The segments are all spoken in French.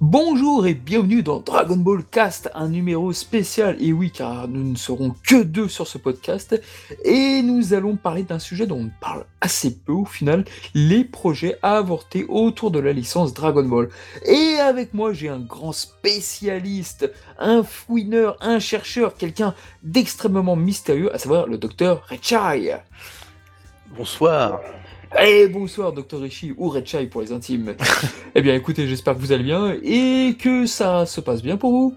Bonjour et bienvenue dans Dragon Ball Cast, un numéro spécial. Et oui, car nous ne serons que deux sur ce podcast. Et nous allons parler d'un sujet dont on parle assez peu au final, les projets à avorter autour de la licence Dragon Ball. Et avec moi, j'ai un grand spécialiste, un fouineur, un chercheur, quelqu'un d'extrêmement mystérieux, à savoir le docteur Rechai. Bonsoir. Eh bonsoir Dr Rishi ou Redchai pour les intimes. eh bien écoutez, j'espère que vous allez bien et que ça se passe bien pour vous.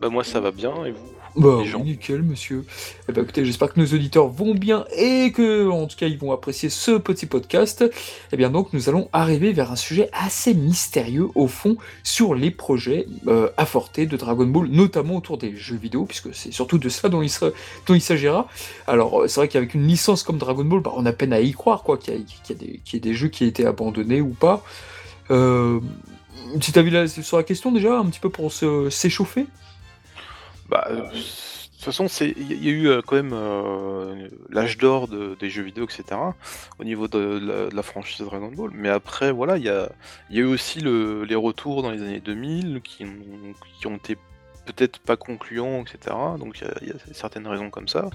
Bah moi ça va bien et vous? Bah oui, nickel, monsieur. Eh ben, écoutez, j'espère que nos auditeurs vont bien et que, en tout cas, ils vont apprécier ce petit podcast. Eh bien, donc, nous allons arriver vers un sujet assez mystérieux, au fond, sur les projets euh, apportés de Dragon Ball, notamment autour des jeux vidéo, puisque c'est surtout de ça dont il, dont il s'agira. Alors, euh, c'est vrai qu'avec une licence comme Dragon Ball, bah, on a peine à y croire, quoi, qu'il y, y, ait des jeux qui aient été abandonnés ou pas. Euh, petit avis sur la question, déjà, un petit peu pour s'échauffer bah, euh, de toute façon, il y a eu euh, quand même euh, l'âge d'or des jeux vidéo, etc. au niveau de la, franchise Dragon Ball. Mais après, voilà, il y a, y a eu aussi les retours dans les années 2000 qui, qui ont été peut-être pas concluants, etc. Donc il y, a certaines raisons comme ça.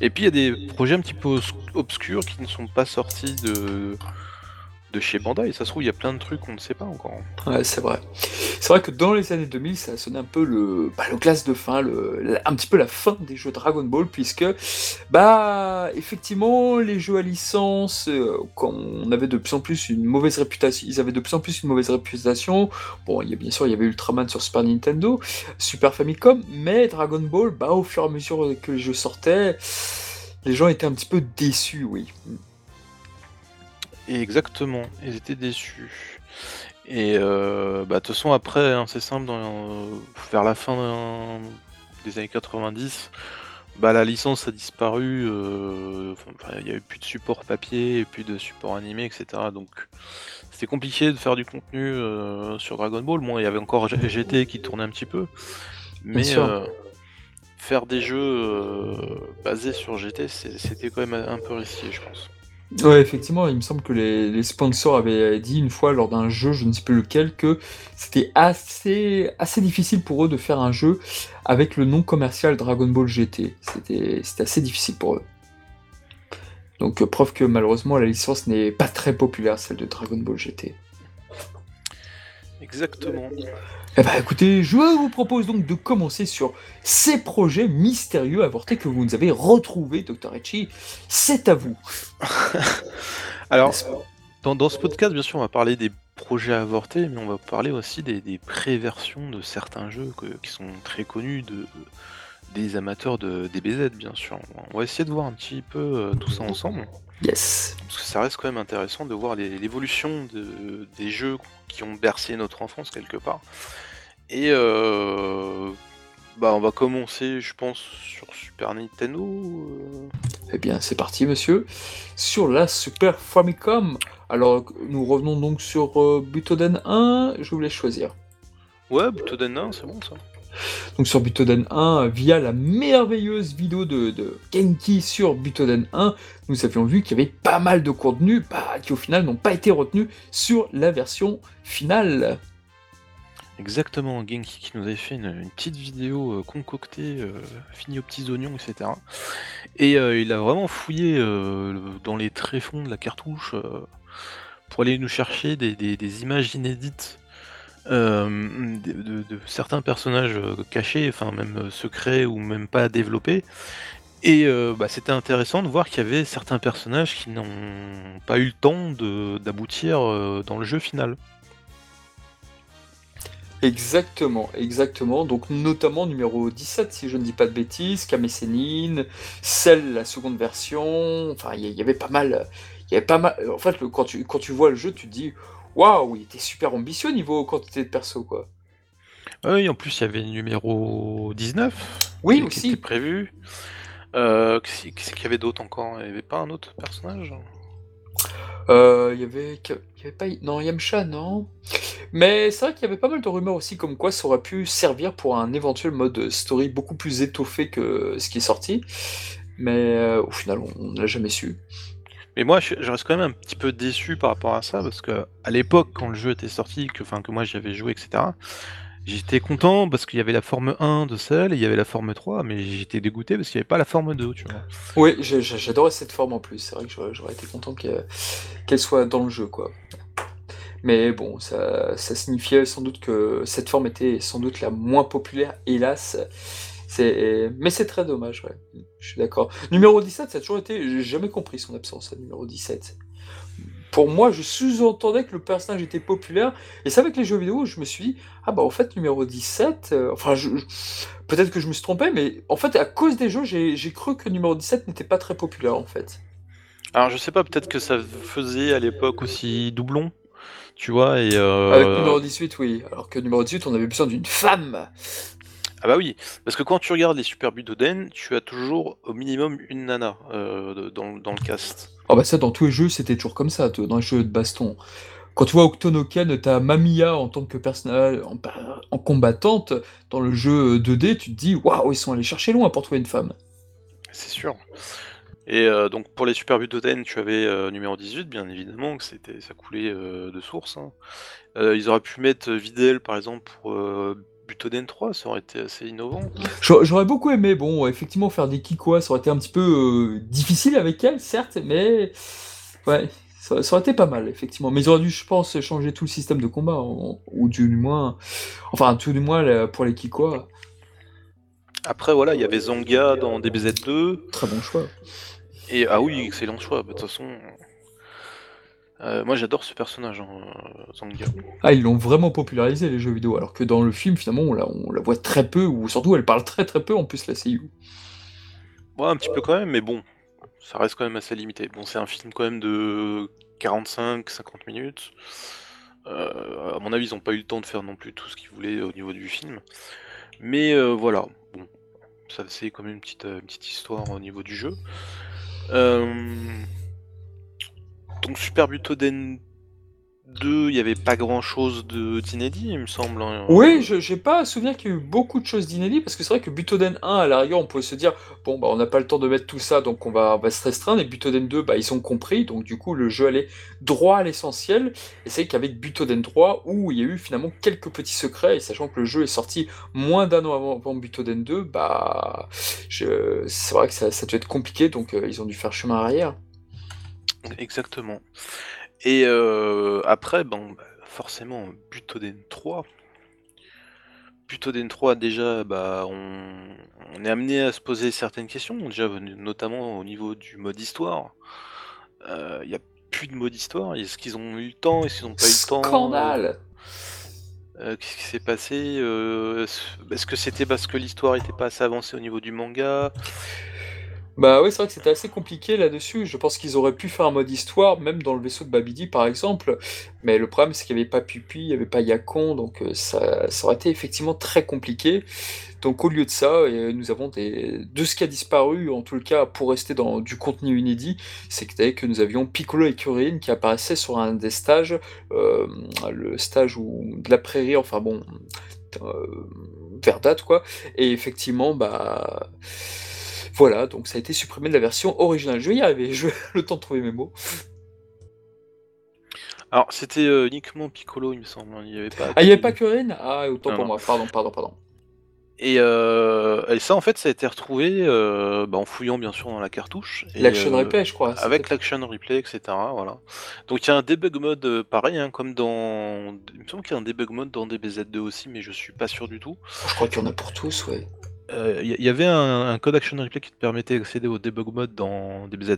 Et puis il y a des projets un petit peu obscurs qui ne sont pas sortis de de chez Bandai. Ça se trouve, il y a plein de trucs qu'on ne sait pas encore. Ouais, c'est vrai. C'est vrai que dans les années 2000, ça sonné un peu le, bah, le classe de fin, le, un petit peu la fin des jeux Dragon Ball, puisque, bah, effectivement, les jeux à licence, euh, quand on avait de plus en plus une mauvaise réputation, ils avaient de plus en plus une mauvaise réputation. Bon, il bien sûr, il y avait Ultraman sur Super Nintendo, Super Famicom, mais Dragon Ball, bah, au fur et à mesure que les jeux sortaient, les gens étaient un petit peu déçus, oui exactement, ils étaient déçus. Et euh, bah, de toute façon, après, hein, c'est simple, dans, vers la fin des années 90, bah, la licence a disparu. Euh, il n'y avait plus de support papier, plus de support animé, etc. Donc c'était compliqué de faire du contenu euh, sur Dragon Ball. Bon, il y avait encore GT qui tournait un petit peu. Mais faire des jeux basés sur GT, c'était quand même un peu risqué, je pense. Ouais, effectivement, il me semble que les, sponsors avaient dit une fois lors d'un jeu, je ne sais plus lequel, que c'était assez, assez difficile pour eux de faire un jeu avec le nom commercial Dragon Ball GT. C'était assez difficile pour eux. Donc, preuve que malheureusement, la licence n'est pas très populaire, celle de Dragon Ball GT. Exactement. Eh ben écoutez, je vous propose donc de commencer sur ces projets mystérieux avortés que vous nous avez retrouvés, Dr. Echi. C'est à vous. Alors, dans, ce podcast, bien sûr, on va parler des projets avortés, mais on va parler aussi des, des préversions de certains jeux qui sont très connus de, des amateurs de DBZ, bien sûr. On va essayer de voir un petit peu euh, tout ça ensemble. Yes. Parce que ça reste quand même intéressant de voir l'évolution de, des jeux qui ont bercé notre enfance quelque part. Et euh, bah on va commencer, je pense, sur Super Nintendo. Euh. Eh bien, c'est parti, monsieur. Sur la Super Famicom. Alors, nous revenons donc sur euh, Butoden 1. Je vous laisse choisir. Ouais, Butoden 1, c'est bon ça. Donc sur Butoden 1, via la merveilleuse vidéo de, Genki sur Butoden 1, nous avions vu qu'il y avait pas mal de contenus bah, qui au final n'ont pas été retenus sur la version finale. Exactement, Genki qui nous avait fait une, petite vidéo euh, concoctée, euh, finie aux petits oignons, etc. Et euh, il a vraiment fouillé dans les tréfonds de la cartouche pour aller nous chercher des images inédites euh, de, certains personnages euh, cachés, enfin même euh, secrets ou même pas développés. Et bah, c'était intéressant de voir qu'il y avait certains personnages qui n'ont pas eu le temps d'aboutir dans le jeu final. Exactement, exactement. Donc notamment numéro 17, si je ne dis pas de bêtises, Kamesenin, celle, la seconde version, enfin il y, avait pas mal, il y pas mal. En fait, quand, tu, quand tu vois le jeu, tu te dis, waouh, il était super ambitieux au niveau quantité de perso, quoi. Oui, en plus, il y avait le numéro 19. Oui, qui, aussi. était prévu. Euh, Qu'est-ce qu'il y avait d'autre encore? Il n'y avait pas un autre personnage? Euh, il y avait, il y avait pas, non, Yamcha, non. Mais c'est vrai qu'il y avait pas mal de rumeurs aussi comme quoi ça aurait pu servir pour un éventuel mode story beaucoup plus étoffé que ce qui est sorti. Mais euh, au final, on n'a jamais su. Mais moi, je, reste quand même un petit peu déçu par rapport à ça, parce que à l'époque, quand le jeu était sorti, que, enfin, que moi j'y avais joué, etc., j'étais content parce qu'il y avait la forme 1 de celle, et il y avait la forme 3, mais j'étais dégoûté parce qu'il n'y avait pas la forme 2, tu vois. Oui, j'adorais cette forme en plus. C'est vrai que j'aurais été content qu'elle soit dans le jeu, quoi. Mais bon, ça signifiait sans doute que cette forme était sans doute la moins populaire, hélas. Mais c'est très dommage, ouais. Je suis d'accord. Numéro 17, ça a toujours été... J'ai jamais compris son absence, à numéro 17. Pour moi, je sous-entendais que le personnage était populaire, et c'est avec les jeux vidéo, je me suis dit, ah bah en fait, numéro 17, euh, enfin, je, je- peut-être que je me suis trompé, mais en fait, à cause des jeux, j'ai cru que numéro 17 n'était pas très populaire, en fait. Alors, je sais pas, peut-être que ça faisait à l'époque aussi doublon, tu vois, et... Avec euh, numéro 18, oui. Alors que numéro 18, on avait besoin d'une femme. Ah bah oui, parce que quand tu regardes les Super Butoden, tu as toujours au minimum une nana euh, dans, dans le cast. Oh bah ça, dans tous les jeux, c'était toujours comme ça, dans les jeux de baston. Quand tu vois Octonoken, t'as Mamiya en tant que personnage, en, en combattante, dans le jeu 2D, tu te dis, waouh, ils sont allés chercher loin pour trouver une femme. C'est sûr. Et euh, donc pour les Super Butoden, tu avais euh, numéro 18, bien évidemment, que c'était ça coulait euh, de source. hein. Euh, ils auraient pu mettre Videl, par exemple, pour euh, Butoden 3, ça aurait été assez innovant. J'a- J'aurais beaucoup aimé, bon, effectivement, faire des Kikoa, ça aurait été un petit peu euh, difficile avec elle, certes, mais ouais, ça, ça aurait été pas mal, effectivement. Mais ils auraient dû, je pense, changer tout le système de combat, en- ou du moins, enfin, tout du moins pour les Kikoa, Après, voilà, il y avait Zanga dans DBZ2. très bon choix. Et ah oui, excellent choix. De toute façon, euh, moi j'adore ce personnage, hein, euh, Zanga. Ah, ils l'ont vraiment popularisé, les jeux vidéo, alors que dans le film, finalement, on la, on la voit très peu, ou surtout, elle parle très très peu, en plus, la CU. Ouais, un petit peu quand même, mais bon, ça reste quand même assez limité. Bon, c'est un film quand même de 45-50 minutes. Euh, à mon avis, ils n'ont pas eu le temps de faire non plus tout ce qu'ils voulaient au niveau du film. Mais euh, voilà, bon, ça c'est quand même une petite, euh, une petite histoire au niveau du jeu. Euh, Donc Super Butoden 2, il n'y avait pas grand chose d'inédit, il me semble. hein. Oui, je j'ai pas à souvenir qu'il y a eu beaucoup de choses d'inédit, parce que c'est vrai que Butoden 1, à la rigueur, on pouvait se dire, bon, bah, on n'a pas le temps de mettre tout ça, donc on va, se restreindre, et Butoden 2, bah, ils ont compris, donc du coup, le jeu allait droit à l'essentiel, et c'est qu'avec Butoden 3, où il y a eu finalement quelques petits secrets, et sachant que le jeu est sorti moins d'un an avant, Butoden 2, bah, c'est vrai que ça, ça devait être compliqué, donc euh, ils ont dû faire chemin arrière. Exactement. Et euh, après, bon, bah, forcément, Butoden 3. Butoden 3, déjà, bah, on, on est amené à se poser certaines questions, déjà, notamment au niveau du mode histoire. Euh, Il n'y a plus de mode histoire. Est-ce qu'ils ont eu le temps? Est-ce qu'ils n'ont pas eu le temps? Scandale! Euh, Qu'est-ce qui s'est passé? Euh, Est-ce que c'était parce que l'histoire n'était pas assez avancée au niveau du manga? Bah oui, c'est vrai que c'était assez compliqué là-dessus. Je pense qu'ils auraient pu faire un mode histoire, même dans le vaisseau de Babidi par exemple. Mais le problème, c'est qu'il n'y avait pas Pupi, il n'y avait pas Yakon, donc euh, ça, ça aurait été effectivement très compliqué. Donc au lieu de ça, euh, nous avons des... de ce qui a disparu, en tout cas pour rester dans du contenu inédit, c'est que, nous avions Piccolo et Kuririn qui apparaissaient sur un des stages, euh, le stage de la prairie, enfin bon, euh, quoi. Et effectivement, bah. Voilà, donc ça a été supprimé de la version originale. Je vais y arriver, je vais le temps de trouver mes mots. Alors, c'était euh, uniquement Piccolo, il me semble. hein, Il n'y avait pas. Ah, il n'y avait pas Kuririn Ah, autant Non, pour non. moi, pardon, pardon, pardon. Et, euh, et ça, en fait, ça a été retrouvé euh, bah, en fouillant bien sûr dans la cartouche. L'action euh, replay, je crois. Avec l'action replay, etc. Voilà. Donc il y a un debug mode pareil, hein, comme dans. Il me semble qu'il y a un debug mode dans DBZ2 aussi, mais je suis pas sûr du tout. Je crois qu'il y en a pour tous, ouais. Euh, Il y, il y avait un, un code action replay qui te permettait d'accéder au debug mode dans DBZ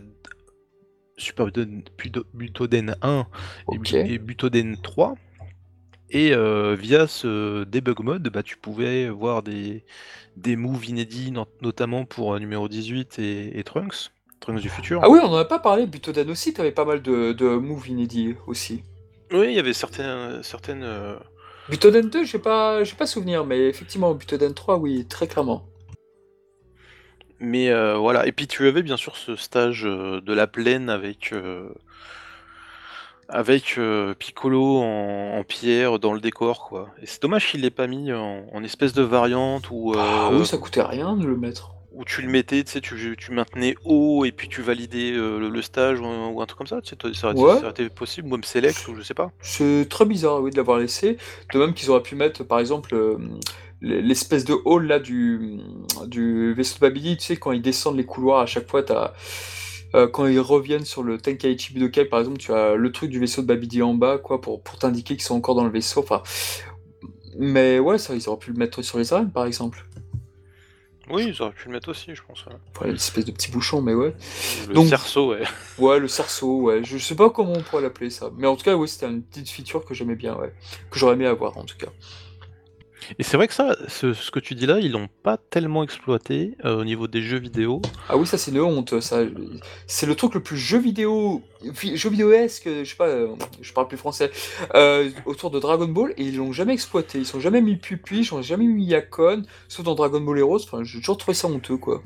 Super Butoden, Buto- Butoden 1 et, Butoden 3. Et euh, via ce debug mode, bah, tu pouvais voir des, des moves inédits, not- notamment pour euh, numéro 18 et, et Trunks, Trunks du futur. Ah oui, on en a pas parlé, Butoden aussi, t'avais pas mal de, de moves inédits aussi. Oui, il y avait certaines. certaines euh, Butoden 2, j'ai pas, j'ai pas souvenir, mais effectivement, Butoden 3, oui, très clairement. Mais euh, voilà, et puis tu avais bien sûr ce stage euh, de la plaine avec, euh, avec euh, Piccolo en, en pierre dans le décor, quoi. Et c'est dommage qu'il l'ait pas mis en, en espèce de variante ou. Ah oui, ça coûtait rien de le mettre. Où tu le mettais, tu sais, tu, tu maintenais haut et puis tu validais euh, le, stage ou, un truc comme ça, tu sais, ça, aurait, été possible, ou même select, ou je sais pas. C'est très bizarre, oui, de l'avoir laissé. De même qu'ils auraient pu mettre, par exemple, euh, l'espèce de hall là du, du vaisseau de Babidi, tu sais, quand ils descendent les couloirs, à chaque fois, t'as. Euh, quand ils reviennent sur le Tenkaichi Budokai, par exemple, tu as le truc du vaisseau de Babidi en bas, quoi, pour, pour t'indiquer qu'ils sont encore dans le vaisseau. Enfin, mais ouais, ça, ils auraient pu le mettre sur les arènes, par exemple. Oui, ils auraient pu le mettre aussi, je pense. Ouais. une espèce de petit bouchon, mais ouais. Le cerceau, ouais. Ouais, le cerceau, ouais. Je sais pas comment on pourrait l'appeler ça. Mais en tout cas, oui, c'était une petite feature que j'aimais bien, ouais. Que j'aurais aimé avoir, en tout cas. Et c'est vrai que ça, ce, que tu dis là, ils l'ont pas tellement exploité euh, au niveau des jeux vidéo. Ah oui, ça c'est une honte. Ça, c'est le truc le plus jeu vidéo, jeu vidéo-esque, je sais pas, euh, je parle plus français, euh, autour de Dragon Ball et ils l'ont jamais exploité. Ils sont jamais mis Pupi, ils ont jamais mis Yakon, sauf dans Dragon Ball Heroes. Enfin, j'ai toujours trouvé ça honteux, quoi.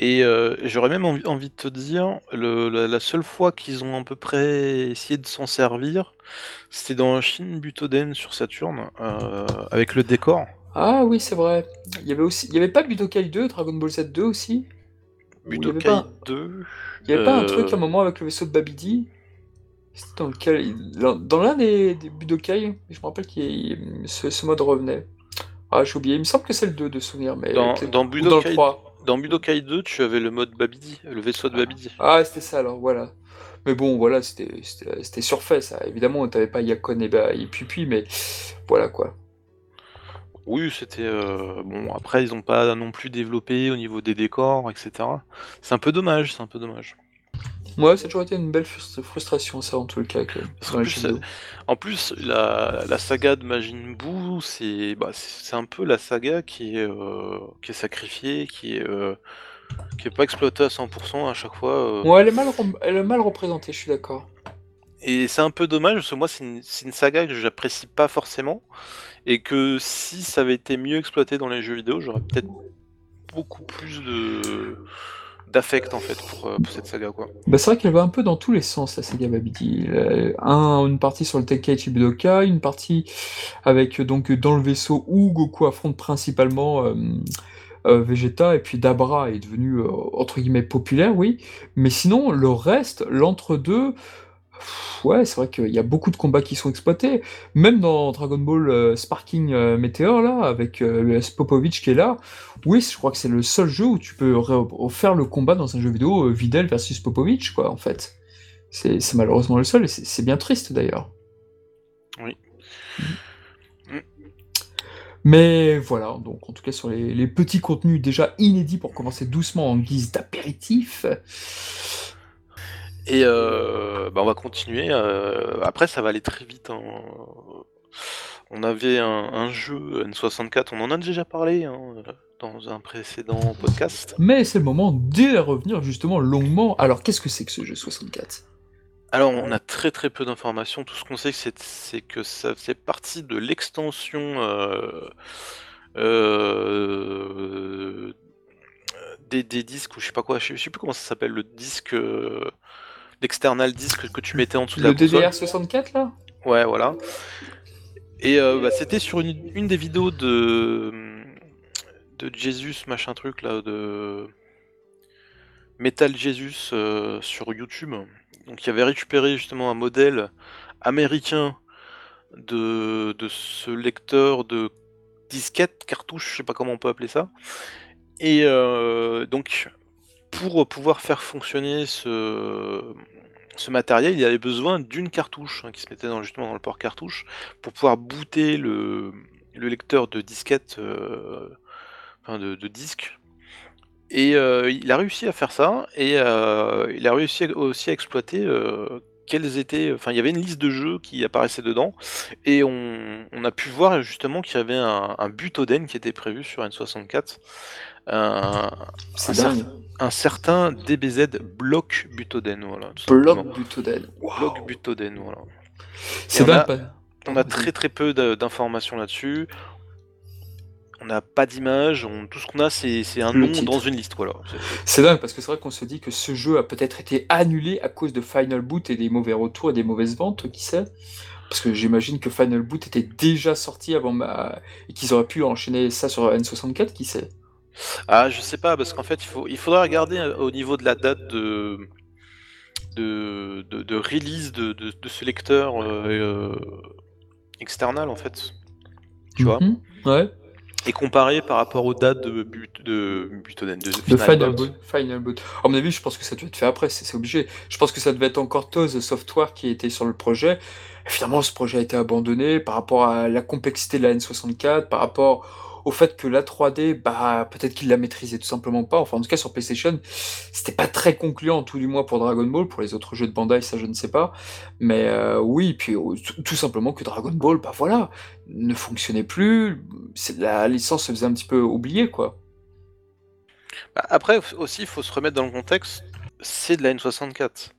Et j'aurais même envie, de te dire, la, seule fois qu'ils ont à peu près essayé de s'en servir, c'était dans Shin Butoden sur Saturn, avec le décor. Ah oui, c'est vrai. Il y avait aussi, il y avait pas Budokai 2, Dragon Ball Z 2 aussi? Budokai 2 Il y avait pas un truc à un moment avec le vaisseau de Babidi? C'était dans lequel... Dans l'un des, Budokai, je me rappelle que ce, mode revenait. Ah, j'ai oublié. Il me semble que c'est le 2 de souvenir, mais... Dans, dans Budokai... 3. Dans Budokai 2, tu avais le mode Babidi, le vaisseau de Babidi. Ah, c'était ça alors, voilà. Mais bon, voilà, c'était surfait ça. Évidemment, t'avais pas Yakon et, bah, et Pupi, mais voilà quoi. Oui, c'était euh, bon. Après, ils n'ont pas non plus développé au niveau des décors, etc. C'est un peu dommage, c'est un peu dommage. Ouais, ça a toujours été une belle frustration, ça, en tout le cas. en plus, la, saga de Majin Buu, c'est bah, un peu la saga qui est, euh, qui est sacrifiée, qui est, euh, qui est pas exploitée à 100% à chaque fois. Euh. Ouais, elle est mal, elle est mal représentée, je suis d'accord. Et c'est un peu dommage, parce que moi, c'est une, une, saga que j'apprécie pas forcément, et que si ça avait été mieux exploité dans les jeux vidéo, j'aurais peut-être beaucoup plus de d'affect en fait pour, euh, cette saga quoi. Bah, c'est vrai qu'elle va un peu dans tous les sens la saga Babidi. Un, une partie sur le Tenkaichi Budokai, une partie avec donc dans le vaisseau où Goku affronte principalement euh, euh, Vegeta et puis Dabra est devenu entre guillemets populaire, oui. Mais sinon le reste, l'entre-deux, Ouais, c'est vrai qu'il y a beaucoup de combats qui sont exploités. Même dans Dragon Ball euh, Sparking euh, Meteor, là, avec euh, Popovich qui est là, oui, je crois que c'est le seul jeu où tu peux faire le combat dans un jeu vidéo Videl versus Popovich, quoi, en fait. C'est malheureusement le seul, et c'est bien triste d'ailleurs. Oui. Mais voilà, donc en tout cas sur les, les petits contenus déjà inédits pour commencer doucement en guise d'apéritif. Et euh, bah, on va continuer. Euh, après, ça va aller très vite. Hein. On avait un, jeu N64, on en a déjà parlé hein, dans un précédent podcast. Mais c'est le moment de revenir justement longuement. Alors, qu'est-ce que c'est que ce jeu 64 alors, on a très très peu d'informations. Tout ce qu'on sait, c'est que ça fait partie de l'extension euh, des, disques, ou je sais pas quoi, je sais, plus comment ça s'appelle, le disque l'external disque que tu mettais en dessous de la console. Le DDR64 là Ouais, voilà. Et euh, bah, c'était sur une, des vidéos de de Jesus machin truc là de Metal Jesus euh, sur YouTube. Donc il avait récupéré justement un modèle américain de, de ce lecteur de disquette, cartouche, je sais pas comment on peut appeler ça. Et euh, donc pour pouvoir faire fonctionner ce, ce matériel, il avait besoin d'une cartouche hein, qui se mettait dans, justement dans le port cartouche pour pouvoir booter le, lecteur de disquette, euh, enfin de, disque. Et euh, il a réussi à faire ça et euh, il a réussi aussi à exploiter quels étaient. Enfin, il y avait une liste de jeux qui apparaissait dedans et on, a pu voir justement qu'il y avait un, un Butoden qui était prévu sur N64 un, certain DBZ Block Butoden. Voilà, Block Butoden. Block Butoden, voilà. C'est on, a, on a très très peu d'informations là-dessus. On n'a pas d'image, tout ce qu'on a c'est un nom dans une liste. Voilà. C'est dingue parce que c'est vrai qu'on se dit que ce jeu a peut-être été annulé à cause de Final Boot et des mauvais retours et des mauvaises ventes, qui sait? Parce que j'imagine que Final Boot était déjà sorti avant ma... et qu'ils auraient pu enchaîner ça sur N64, qui sait? Ah, je sais pas, parce qu'en fait, il, faut, il faudrait regarder euh, au niveau de la date de, de, de, de release de, de, de ce lecteur euh, euh, external, en fait. Tu vois Mhm. Ouais. Et comparer par rapport aux dates de, but, de Butoden, de, Le Final Bout. Boot. Final Boot. À mon avis, je pense que ça devait être fait après, c'est c'est obligé. Je pense que ça devait être encore Toz Software qui était sur le projet. Et finalement, ce projet a été abandonné par rapport à la complexité de la N64, par rapport au fait que la 3D, bah, peut-être qu'il la maîtrisait tout simplement pas. Enfin, en tout cas, sur PlayStation, c'était pas très concluant, tout du moins pour Dragon Ball. Pour les autres jeux de Bandai, ça, je ne sais pas. Mais euh, oui, puis euh, tout simplement que Dragon Ball, bah voilà, ne fonctionnait plus. La licence se faisait un petit peu oublier, quoi. Bah, Après, aussi, il faut se remettre dans le contexte, c'est de la N64.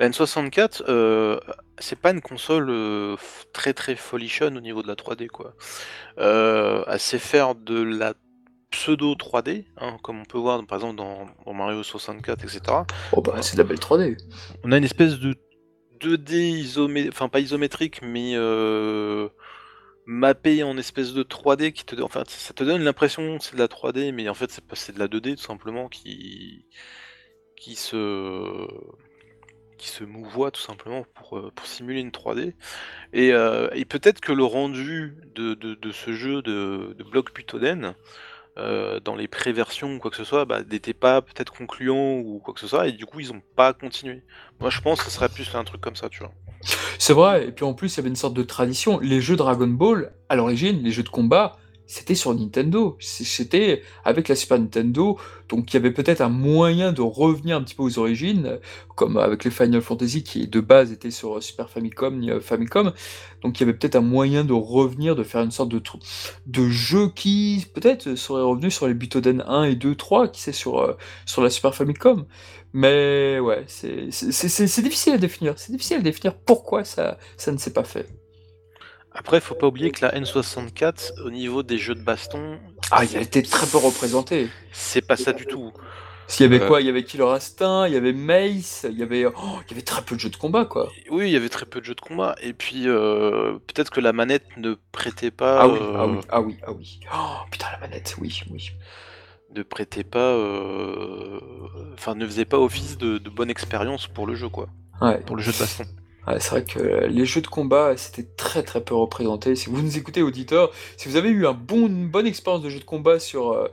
La N64, euh, c'est pas une console euh, très très folichonne au niveau de la 3D, quoi. Euh, elle sait faire de la pseudo 3D, hein, comme on peut voir par exemple dans, dans Mario 64, etc. Oh bah, c'est de la belle 3D. On a une espèce de 2D isométrique, enfin pas isométrique, mais euh, mappé en espèce de 3D qui te, enfin ça te donne l'impression que c'est de la 3D, mais en fait c'est de la 2D tout simplement qui qui se qui se mouvoie tout simplement pour, euh, pour simuler une 3D. Et, euh, et peut-être que le rendu de, de, ce jeu de, de Block Butoden, euh, dans les pré-versions ou quoi que ce soit, bah, n'était pas peut-être concluant ou quoi que ce soit, et du coup ils ont pas continué. Moi je pense que ce serait plus un truc comme ça, tu vois. C'est vrai, et puis en plus, il y avait une sorte de tradition. Les jeux Dragon Ball, à l'origine, les jeux de combat, c'était sur Nintendo. C'était avec la Super Nintendo, donc il y avait peut-être un moyen de revenir un petit peu aux origines, euh, comme avec les Final Fantasy qui de base étaient sur euh, Super Famicom, euh, Famicom. Donc il y avait peut-être un moyen de revenir, de faire une sorte de, de jeu qui peut-être serait revenu sur les Butoden 1 et 2, 3, qui c'est sur, la Super Famicom. Mais ouais, c'est difficile à définir. C'est difficile à définir pourquoi ça ne s'est pas fait. Après, faut pas oublier que la N64, au niveau des jeux de baston, Ah, il a été très peu représenté. c'est pas ça du tout. S'il y avait Euh. quoi Il y avait Killer Instinct, il y avait Mace, il y avait, oh, il y avait très peu de jeux de combat, quoi. Oui, il y avait très peu de jeux de combat, et puis euh, peut-être que la manette ne prêtait pas, Ah oui, euh, ah oui, ah oui, ah oui. Oh, putain, la manette, oui, oui. ne prêtait pas, euh, enfin ne faisait pas office de, de bonne expérience pour le jeu, quoi, Ouais. pour le jeu de baston. Ouais, c'est vrai que les jeux de combat, c'était très très peu représenté. Si vous nous écoutez, auditeurs, si vous avez eu un bon, une bonne expérience de jeu de combat sur, euh,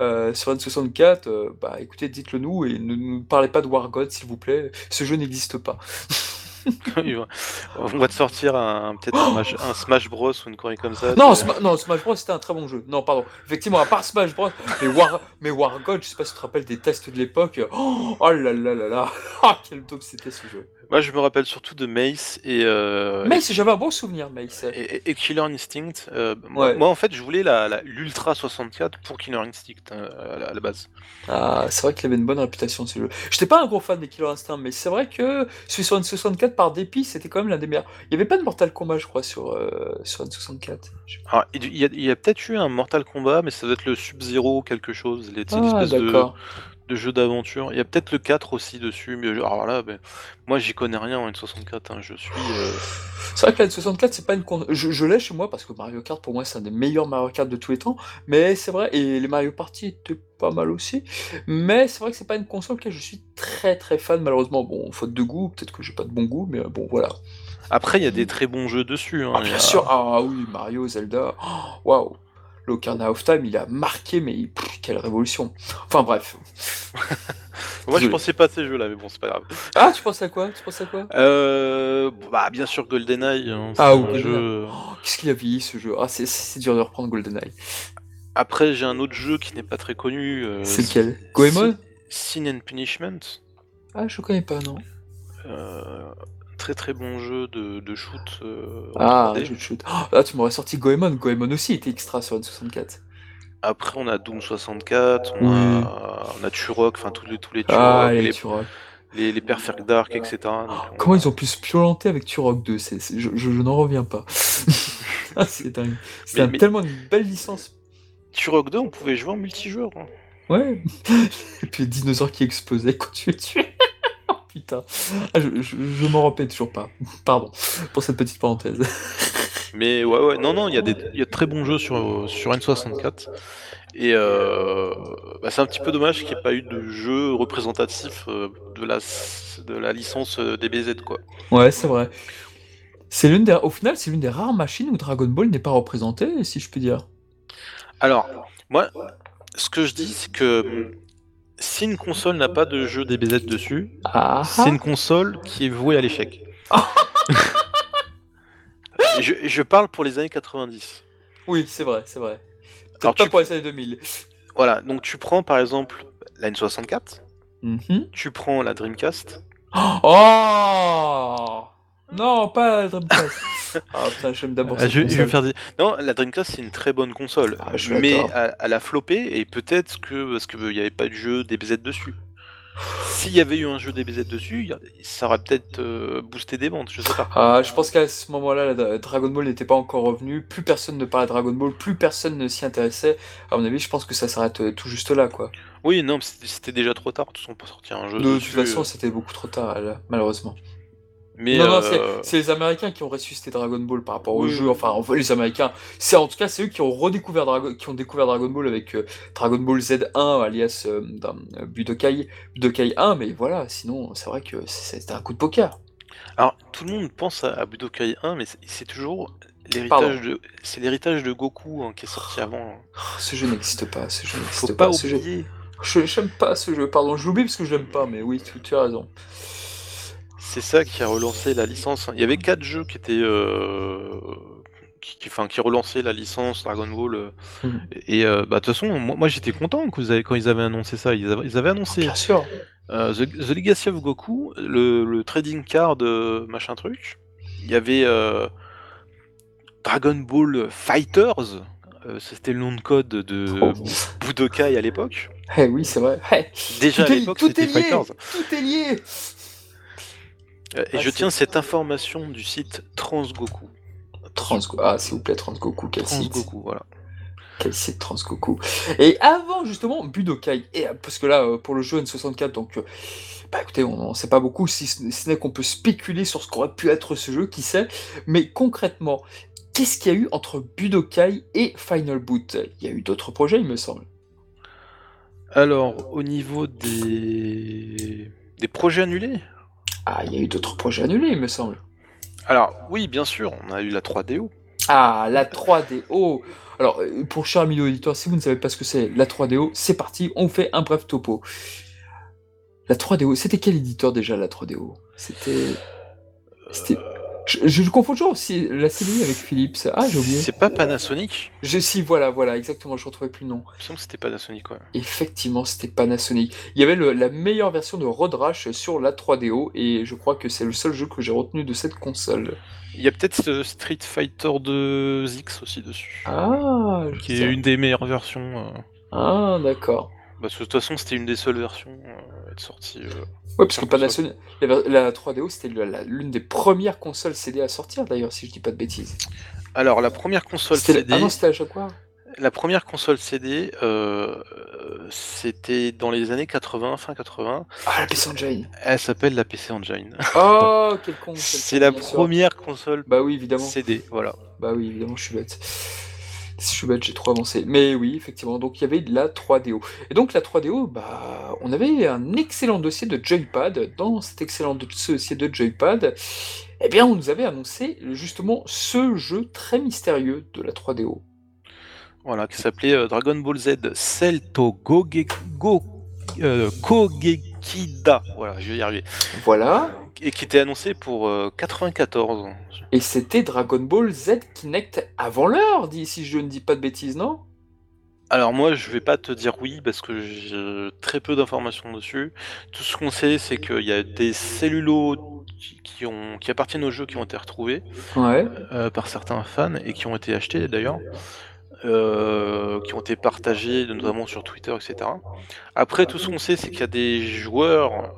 euh, sur N64, euh, bah écoutez, dites-le nous et ne nous parlez pas de War God, s'il vous plaît. Ce jeu n'existe pas. On va te sortir un peut-être un, Smash- un Smash Bros ou une connerie comme ça. Non, Sma- non, Smash Bros c'était un très bon jeu. Non, pardon. Effectivement, à part Smash Bros, mais War, mais War God, je sais pas si tu te rappelles des tests de l'époque. Oh, oh là là là là. Ah, quel top c'était ce jeu. Moi, je me rappelle surtout de Mace et euh, Mace, j'avais un bon souvenir, Mace. et, Killer Instinct. Euh, moi, Ouais. moi, en fait, je voulais la, la- l'Ultra 64 pour Killer Instinct euh, à, la- à la base. Ah, c'est vrai qu'il avait une bonne réputation ce jeu. J'étais pas un gros fan des Killer Instinct, mais c'est vrai que celui sur N64 par dépit, c'était quand même l'un des meilleurs. Il y avait pas de Mortal Kombat, je crois, sur, euh, sur N64. Je- Alors, il y a, peut-être eu un Mortal Kombat, mais ça doit être le Sub-Zero quelque chose, les- Ah, de, d'accord. De jeu d'aventure. Il y a peut-être le 4 aussi dessus, mais alors là, ben, moi j'y connais rien en N64, hein, je suis... euh, C'est vrai que la N64, c'est pas une con... Je, je l'ai chez moi parce que Mario Kart, pour moi, c'est un des meilleurs Mario Kart de tous les temps. Mais c'est vrai, et les Mario Party étaient pas mal aussi. Mais c'est vrai que c'est pas une console que je suis très très fan, malheureusement. Bon, faute de goût, peut-être que j'ai pas de bon goût, mais bon, voilà. Après, il y a des très bons jeux dessus. hein, Ah, bien a- sûr, ah oui, Mario, Zelda, oh, waouh! L'Ocarina of Time, il a marqué, mais pff, quelle révolution! Enfin bref. Moi, je pensais pas à ces jeux-là, mais bon, c'est pas grave. Ah, tu penses à quoi? Tu penses à quoi? Euh, bah, bien sûr, GoldenEye. hein, Ah, oui, jeu... Oh, qu'est-ce qu'il a vieilli ce jeu? Ah, c'est c'est dur de reprendre GoldenEye. Après, j'ai un autre jeu qui n'est pas très connu. euh, C'est lequel? Goemon? Sin and Punishment. Ah, je connais pas, non. Euh, très très bon jeu de, de shoot. euh, Ah, 3D. jeu de shoot. Oh, là, tu m'aurais sorti Goemon. Goemon aussi était extra sur N64. Après, on a Doom 64, on, a, on a Turok, enfin tous les, tous les Turok, Ah, les, les Turok. les, les Perfect Dark, etc. Donc, on Comment ils ont pu se piolenter avec Turok 2? C'est, c'est- je, je- je n'en reviens pas. Ah, c'est dingue. C'est Mais- un- mais- tellement une belle licence. Turok 2, on pouvait jouer en multijoueur. hein. Ouais. Et puis les dinosaures qui explosaient quand tu les tuais. Putain. Ah, je je, je m'en rappelle toujours pas. Pardon pour cette petite parenthèse. Mais ouais, ouais, non, non, il y, a des- y a de très bons jeux sur, sur N64. Et euh, bah, c'est un petit peu dommage qu'il n'y ait pas eu de jeu représentatif euh, de, la, de la licence euh, DBZ, quoi. Ouais, c'est vrai. C'est l'une des... Au final, c'est l'une des rares machines où Dragon Ball n'est pas représenté, si je puis dire. Alors, moi, ce que je dis, c'est que si une console n'a pas de jeu DBZ dessus, Ah, c'est une console qui est vouée à l'échec. je, je parle pour les années 90. Oui, c'est vrai, c'est vrai. Alors, pas tu- pour les années 2000. Voilà, donc tu prends par exemple la N64, Mhm. tu prends la Dreamcast, Oh Non, pas la Dreamcast. ah putain, j'aime d'abord Ah, je, je vais console. faire des... Non, la Dreamcast c'est une très bonne console, Ah, je mais d'accord. elle, elle a floppé et peut-être que parce qu'il n'y avait pas de jeu DBZ dessus. S'il y avait eu un jeu DBZ dessus, il y a- ça aurait peut-être euh, boosté des ventes, je sais pas. Ah, je pense qu'à ce moment-là, la- Dragon Ball n'était pas encore revenu. Plus personne ne parlait de Dragon Ball, plus personne ne s'y intéressait. À mon avis, je pense que ça s'arrête euh, tout juste là, quoi. Oui, non, mais c'était déjà trop tard, sont pas sortis un jeu De toute dessus, façon, euh, c'était beaucoup trop tard, là, malheureusement. Mais non, non, euh, c'est- c'est les Américains qui ont ressuscité Dragon Ball par rapport au Oui, jeu. Enfin, enfin, les Américains, c'est en tout cas c'est eux qui ont redécouvert Dragon, qui ont découvert Dragon Ball avec euh, Dragon Ball Z1, alias euh, Budokai, Budokai 1. Mais voilà, sinon c'est vrai que c'est- c'était un coup de poker. Alors, tout le monde pense à, à Budokai 1, mais c'est- toujours l'héritage de, c'est l'héritage de Goku hein, qui est sorti avant. Oh, ce jeu n'existe pas. Ce jeu n'existe pas pas. Ce jeu, oublier. je j'aime pas ce jeu. Pardon, je l'oublie parce que je l'aime pas. Mais oui, tu, tu as raison. C'est ça qui a relancé la licence. Il y avait quatre jeux qui étaient, euh, qui, qui- enfin, qui relançaient la licence Dragon Ball. euh, Mhm. Et euh, bah de toute façon, moi, moi, j'étais content que vous avez- quand ils avaient annoncé ça. Ils avaient, ils avaient annoncé Bien sûr. euh, The, The Legacy of Goku, le, le trading card euh, machin truc. Il y avait euh, Dragon Ball Fighters. euh, C'était le nom de code de Oh. Budokai à l'époque. Eh oui, c'est vrai. Eh, Déjà tout à l'époque, tout c'était. Fighters. Tout est lié. Euh, Et Ah, je tiens cette information du site Transgoku. Trans, ah s'il vous plaît, Transgoku, quel site Transgoku, voilà. Quel site Transgoku. Et avant justement Budokai, et, euh, parce que là euh, pour le jeu N64, donc bah écoutez, on n'en sait pas beaucoup, si ce si ce n'est qu'on peut spéculer sur ce qu'aurait pu être ce jeu, qui sait. Mais concrètement, qu'est-ce qu'il y a eu entre Budokai et Final Boot? Il y a eu d'autres projets, il me semble. Alors, au niveau des, des projets annulés? Ah, il y a eu d'autres projets annulés, il me semble. Alors, oui, bien sûr, on a eu la 3DO. Ah, la 3DO. Alors, pour cher ami auditeur, si vous ne savez pas ce que c'est la 3DO, c'est parti, on fait un bref topo. La 3DO, c'était quel éditeur déjà la 3DO C'était. C'était. Je, je confonds toujours aussi la CDI avec Philips. Ah, j'ai oublié. C'est pas Panasonic Je si, voilà, voilà, exactement, je retrouvais plus le nom. Il me semble que c'était Panasonic, ouais. Effectivement, c'était Panasonic. Il y avait le- la meilleure version de Road Rash sur la 3DO, et je crois que c'est le seul jeu que j'ai retenu de cette console. Il y a peut-être ce Street Fighter 2X aussi dessus. Ah, je Qui est une des meilleures versions. euh, Ah, d'accord. Parce que de toute façon, c'était une des seules versions euh, être sortie. euh. Ouais, parce que. Panasonic, la, ver- la 3DO, c'était la- l'une des premières consoles CD à sortir, d'ailleurs, si je dis pas de bêtises. Alors, la première console CD, Ah non, c'était la Jaguar. la première console CD, euh, c'était dans les années 80, fin 80. Ah, la PC Engine. Elle s'appelle la PC Engine. Oh, quel con. C'est la première console Bah oui, évidemment. CD, voilà. Bah oui, évidemment, je suis bête. Je suis bête, j'ai trop avancé. Mais oui, effectivement, donc il y avait de la 3DO. Et donc la 3DO, bah, on avait un excellent dossier de Joypad. Dans cet excellent dossier de Joypad, eh bien, on nous avait annoncé justement ce jeu très mystérieux de la 3DO. Voilà, qui s'appelait euh, Dragon Ball Z Cell to Goge- Go, euh, Kogekida. Voilà, je vais y arriver. Voilà. Et qui était annoncé pour euh, 94. Et c'était Dragon Ball Z Kinect avant l'heure, dit, si je ne dis pas de bêtises, non? Alors moi, je vais pas te dire oui parce que j'ai très peu d'informations dessus. Tout ce qu'on sait, c'est qu'il y a des cellulos qui, qui ont, qui appartiennent au jeu qui ont été retrouvés Ouais. euh, par certains fans et qui ont été achetés d'ailleurs. euh, qui ont été partagés notamment sur Twitter, etc. Après, tout ce qu'on sait, c'est qu'il y a des joueurs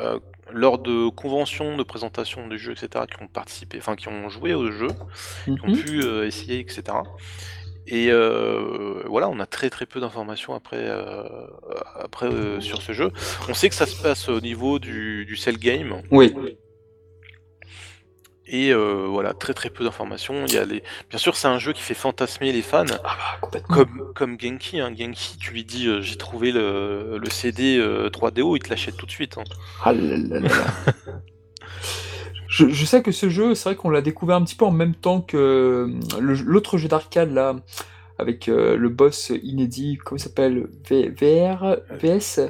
euh, lors de conventions de présentation du jeu, etc., qui ont participé, enfin qui ont joué au jeu, qui ont Mhm. pu euh, essayer, etc. Et euh, voilà, on a très très peu d'informations après, euh, après euh, sur ce jeu. On sait que ça se passe au niveau du, du cell game. Oui. Et euh, voilà, très très peu d'informations. Il y a les... Bien sûr, c'est un jeu qui fait fantasmer les fans, Ah bah, complètement. comme, comme Genki. Hein. Genki, tu lui dis euh, j'ai trouvé le, le CD euh, 3DO, il te l'achète tout de suite. hein. Ah là là là là. je, je sais que ce jeu, c'est vrai qu'on l'a découvert un petit peu en même temps que euh, l'autre jeu d'arcade là, avec euh, le boss inédit, comment il s'appelle? VR VS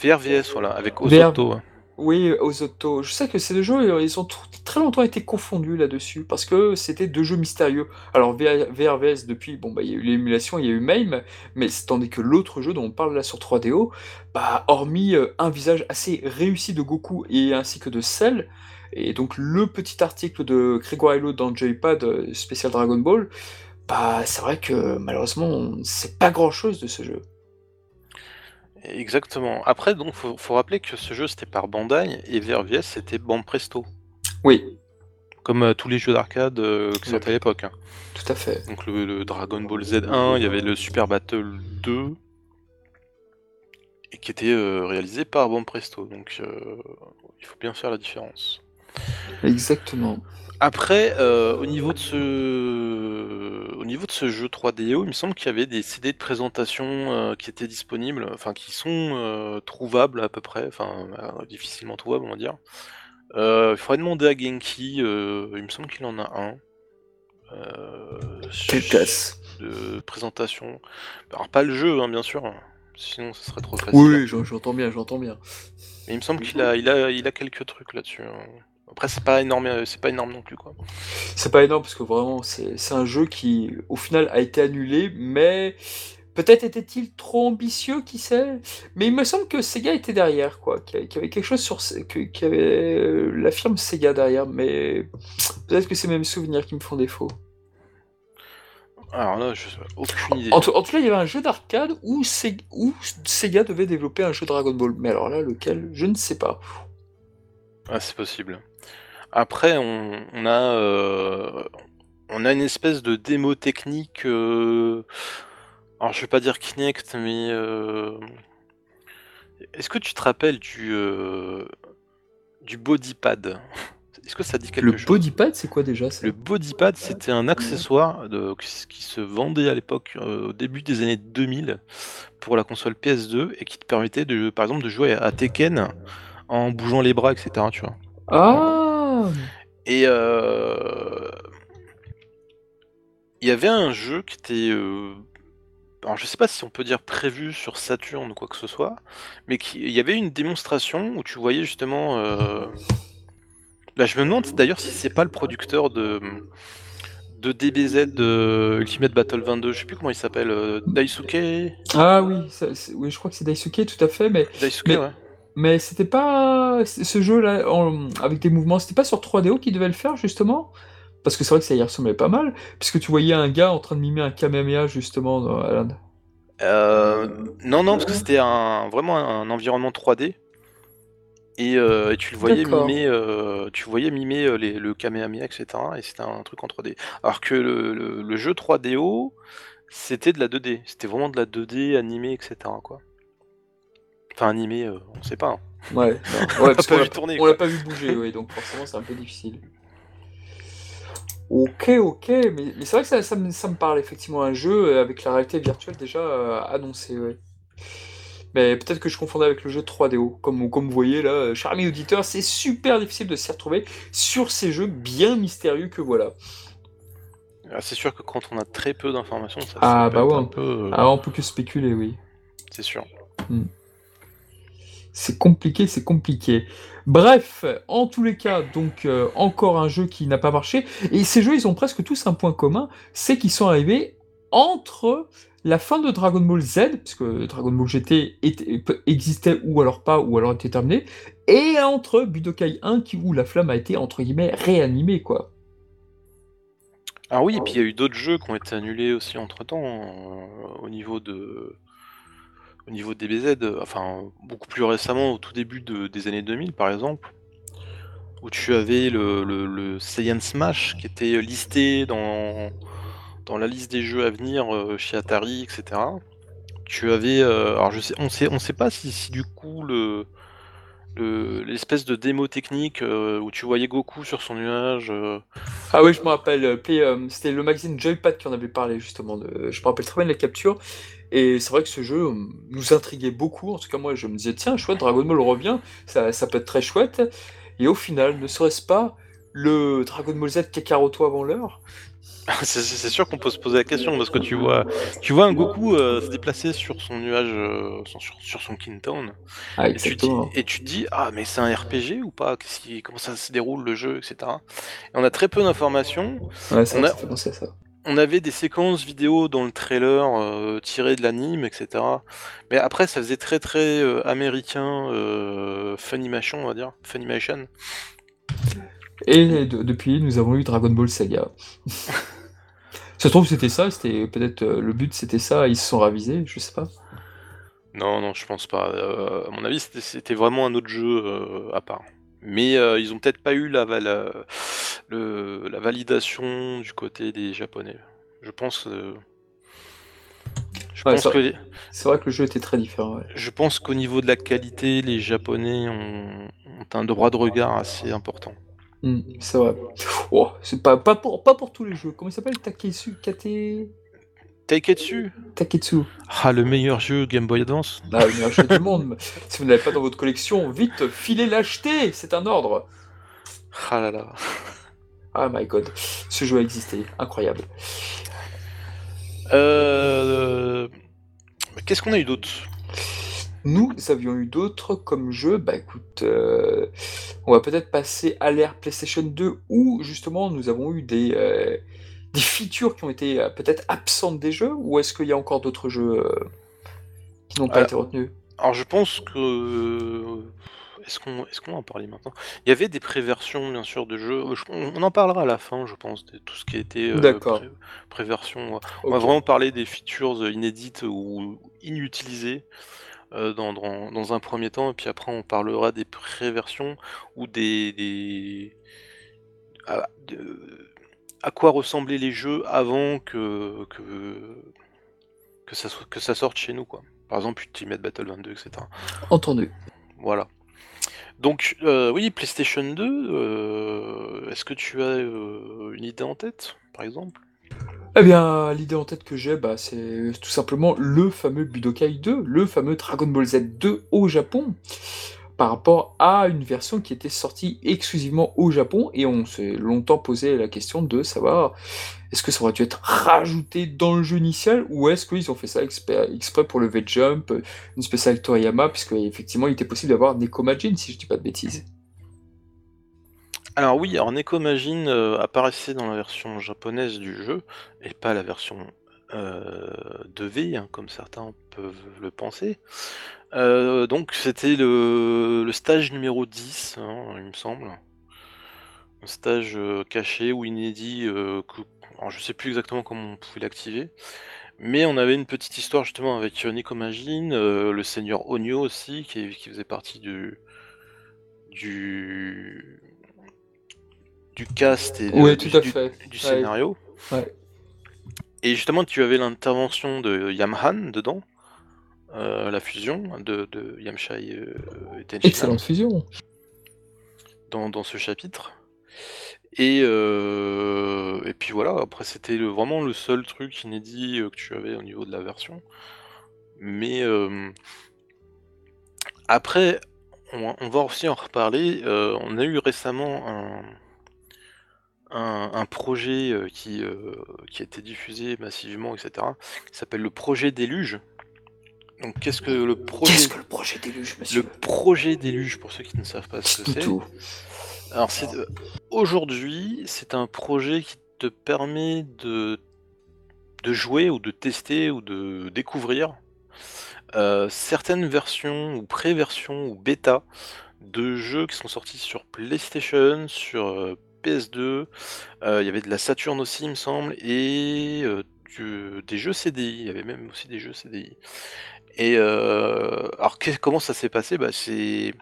VRVS, voilà, avec VR. Osoto. hein. Oui, autos. Je sais que ces deux jeux, euh, ils ont tout- très longtemps été confondus là-dessus, parce que c'était deux jeux mystérieux. Alors, VR VRVS, depuis, bon, bah, il y a eu l'émulation, il y a eu MAME, mais tandis que l'autre jeu dont on parle là sur 3DO, bah, hormis euh, un visage assez réussi de Goku et ainsi que de Cell, et donc le petit article de Grégoire Hello dans Joypad euh, spécial Dragon Ball, bah, c'est vrai que malheureusement, on sait pas grand-chose de ce jeu. Exactement. Après, donc, faut, faut rappeler que ce jeu c'était par Bandai et VRVS c'était Banpresto. Oui, Comme euh, tous les jeux d'arcade euh, qui sortaient à l'époque. hein. tout à fait. Donc le, le Dragon Ball Z1, il y avait le Super Battle 2, et qui était euh, réalisé par Banpresto. Donc euh, il faut bien faire la différence. Exactement. Après, euh, au niveau de ce, au niveau de ce jeu 3DO, il me semble qu'il y avait des CD de présentation euh, qui étaient disponibles, enfin qui sont euh, trouvables à peu près, enfin euh, difficilement trouvables on va dire. Euh, il faudrait demander à Genki, euh, il me semble qu'il en a un. Euh, de présentation. Alors pas le jeu, hein, bien sûr, sinon ce serait trop facile. Oui, j'en- j'entends bien, j'entends bien. Mais il me semble qu'il a, il a, il a quelques trucs là-dessus. hein. Après c'est pas énorme, c'est pas énorme non plus quoi. C'est pas énorme parce que vraiment, c'est un jeu qui, au final, a été annulé, mais peut-être était-il trop ambitieux, qui sait? Mais il me semble que Sega était derrière, quoi, qu'il y avait quelque chose sur, qu'il y avait euh, la firme Sega derrière, mais peut-être que c'est mes souvenirs qui me font défaut. Alors là, je aucune idée. En tout, en tout cas, il y avait un jeu d'arcade où, Se- où Sega devait développer un jeu Dragon Ball, mais alors là, lequel, je ne sais pas. Ah, c'est possible. Après, on, on a, euh, on a une espèce de démo technique. euh, alors, je vais pas dire Kinect, mais euh, est-ce que tu te rappelles du euh, du bodypad Est-ce que ça dit quelque Le chose? Bodypad, c'est quoi déjà ça? Le bodypad, c'était un accessoire de- qui qui se vendait à l'époque, euh, au début des années 2000, pour la console PS2 et qui te permettait de, par exemple, de jouer à Tekken en bougeant les bras, etc. Tu vois. Ah! Et euh, il y avait un jeu qui était, euh, alors je sais pas si on peut dire prévu sur Saturn ou quoi que ce soit, mais il y avait une démonstration où tu voyais justement. euh, Là, je me demande d'ailleurs si c'est pas le producteur de de DBZ de Ultimate Battle 22, je sais plus comment il s'appelle, euh, Daisuke. Ah oui, ça- oui, je crois que c'est Daisuke, tout à fait, mais, Daisuke, Mais- ouais. mais c'était pas ce jeu-là en- avec des mouvements, c'était pas sur 3DO qui devait le faire justement? Parce que c'est vrai que ça y ressemblait pas mal, puisque tu voyais un gars en train de mimer un Kamehameha justement dans Alan. Euh, non, non, parce que c'était un, vraiment un environnement 3D. Et, euh, et tu le voyais mimer, euh, tu voyais mimer euh, les- le Kamehameha, etc. Et c'était un truc en 3D. Alors que le, le- le jeu 3DO, c'était de la 2D. C'était vraiment de la 2D animée, etc. Quoi. Enfin, animé, euh, on sait pas. hein. Ouais, ouais, parce pas vu l'a- tourner, on l'a pas vu bouger, oui, donc forcément c'est un peu difficile. Ok, ok, mais, mais c'est vrai que ça, ça me, ça me parle effectivement un jeu euh, avec la réalité virtuelle déjà euh, annoncée, ouais. Mais peut-être que je confondais avec le jeu 3DO. Comme, comme vous voyez là, euh, cher ami auditeur, c'est super difficile de s'y retrouver sur ces jeux bien mystérieux que voilà. Ah, C'est sûr que quand on a très peu d'informations, ça, Ah, bah ouais. un peu. euh, Ah, on peut que spéculer, oui. C'est sûr. C'est compliqué, c'est compliqué. Bref, en tous les cas, donc euh, encore un jeu qui n'a pas marché. Et ces jeux, ils ont presque tous un point commun, c'est qu'ils sont arrivés entre la fin de Dragon Ball Z, puisque Dragon Ball GT était- existait ou alors pas, ou alors était terminé, et entre Budokai 1, qui, où la flamme a été, entre guillemets, réanimée, quoi. Ah oui, et puis il y a eu d'autres jeux qui ont été annulés aussi entre temps au niveau de au niveau de DBZ, euh, enfin beaucoup plus récemment, au tout début de- des années 2000 par exemple, où tu avais le Saiyan Smash qui était listé dans, dans la liste des jeux à venir euh, chez Atari, etc. Tu avais, euh, alors je sais, on sait, on sait pas si, si du coup le, le l'espèce de démo technique, heu, où tu voyais Goku sur son nuage, heu Ah oui, je me rappelle, hem, c'était le magazine Joypad qui en avait parlé justement de je me rappelle très bien la capture et c'est vrai que ce jeu, hem, nous intriguait beaucoup. En tout cas, moi, je me disais: «Tiens, chouette, Dragon Ball revient, ça ça peut être très chouette» et au final, ne serait-ce pas le Dragon Ball Z Kakaroto avant l'heure? C'est sûr qu'on peut se poser la question parce que tu vois tu vois un Goku, heu, se déplacer sur son nuage, heu, sur son King Town Ah et tu dis et tu dis: «Ah mais c'est un RPG ou pas? Qui comment ça se déroule le jeu?» et cetera et on a très peu d'informations. Ouais, On a ça. avait des séquences vidéo dans le trailer, heu, tirées de l'anime et cetera, mais après ça faisait très, très, heu, américain, Funimation, on va dire, Funimation. Et de depuis, nous avons eu Dragon Ball Saga. Ça se trouve, c'était ça, c'était peut-être, heu, le but, c'était ça, ils se sont ravisés, je sais pas. Non, non, je pense pas, heu, à mon avis, c'était c'était vraiment un autre jeu, heu, à part. Mais, ils ont peut-être pas eu la val heu, le la validation du côté des japonais. Je pense, heu je Ouais, pense ça que c'est vrai que le jeu était très différent, ouais. je pense qu'au niveau de la qualité, les japonais ont ont un droit de regard assez important. Mmh, c'est vrai. Oh, c'est pas pas pour pas pour tous les jeux. Comment il s'appelle? Takesu Kate? Taiketsu? Taketsu. Ah, le meilleur jeu Game Boy Advance. Ah, le meilleur jeu du monde. Si vous ne l'avez pas dans votre collection, vite, filez l'acheter, c'est un ordre. Ah là là. Ah my god, ce jeu a existé, incroyable. Heu, qu'est-ce qu'on a eu d'autre? Nous avions eu d'autres comme jeux, bah écoute, heu, on va peut-être passer à l'ère PlayStation 2 où justement nous avons eu des, heu, des features qui ont été, heu, peut-être absentes des jeux? Ou est-ce qu'il y a encore d'autres jeux, qui n'ont pas Alors été retenus? alors je pense que est-ce qu'on va en parler maintenant? Il y avait des pré-versions bien sûr de jeux, je on en parlera à la fin je pense de tout ce qui a été, pré pré-version. On va vraiment parler des features, inédites ou inutilisées, heu, dans dans dans un 1er temps et puis après on parlera des pré-versions ou des des à de à quoi ressemblaient les jeux avant que que que ça soit que ça sorte chez nous, quoi. Par exemple, Ultimate Battle 22 et cetera. Entendu. Voilà. Donc, heu, oui, PlayStation 2, heu, est-ce que tu as, une idée en tête, par exemple? Eh bien, l'idée en tête que j'ai, bah, c'est tout simplement le fameux Budokai 2, le fameux Dragon Ball Z 2 au Japon, par rapport à une version qui était sortie exclusivement au Japon et on s'est longtemps posé la question de savoir, est-ce que ça aurait dû être rajouté dans le jeu initial ou est-ce qu'ils ont fait ça exprès pour lever Jump, une spéciale Toriyama puisqu'effectivement il était possible d'avoir Neko Majin si je dis pas de bêtises? Alors oui, alors Neko Majin, heu, apparaissait dans la version japonaise du jeu et pas la version, heu, 2V, hein, comme certains peuvent le penser. Heu, donc c'était le stage numéro 10, hein, il me semble. Un stage, caché ou inédit, que alors je sais plus exactement comment on pouvait l'activer, mais on avait une petite histoire justement avec, heu, Neko Majin, heu, le seigneur Onyo aussi qui qui faisait partie du du du cast et du tout à du fait. du Ouais. scénario Ouais. et justement tu avais l'intervention de Yamhan dedans, heu, la fusion de de Yamcha et et Tenshinhan Excellente fusion! dans dans ce chapitre et heu, et puis voilà, après c'était le vraiment le seul truc inédit, que tu avais au niveau de la version. Mais, après, on on va aussi en reparler, on a eu récemment un un un projet, heu, qui, heu, qui a été diffusé massivement et cetera, qui s'appelle le projet Déluge. Donc qu'est-ce que le Qu'est-ce projet que le projet Déluge, le monsieur? projet Déluge pour ceux qui ne savent pas ce que c'est? Alors c'est, heu, aujourd'hui, c'est un projet qui te permet de de jouer ou de tester ou de découvrir, certaines versions ou pré-versions ou bêta de jeux qui sont sortis sur PlayStation, sur, PS2, heu, il y avait de la Saturn aussi il me semble et du des jeux CDI, il y avait même aussi des jeux CDI et heu, alors comment ça s'est passé? Bah, ce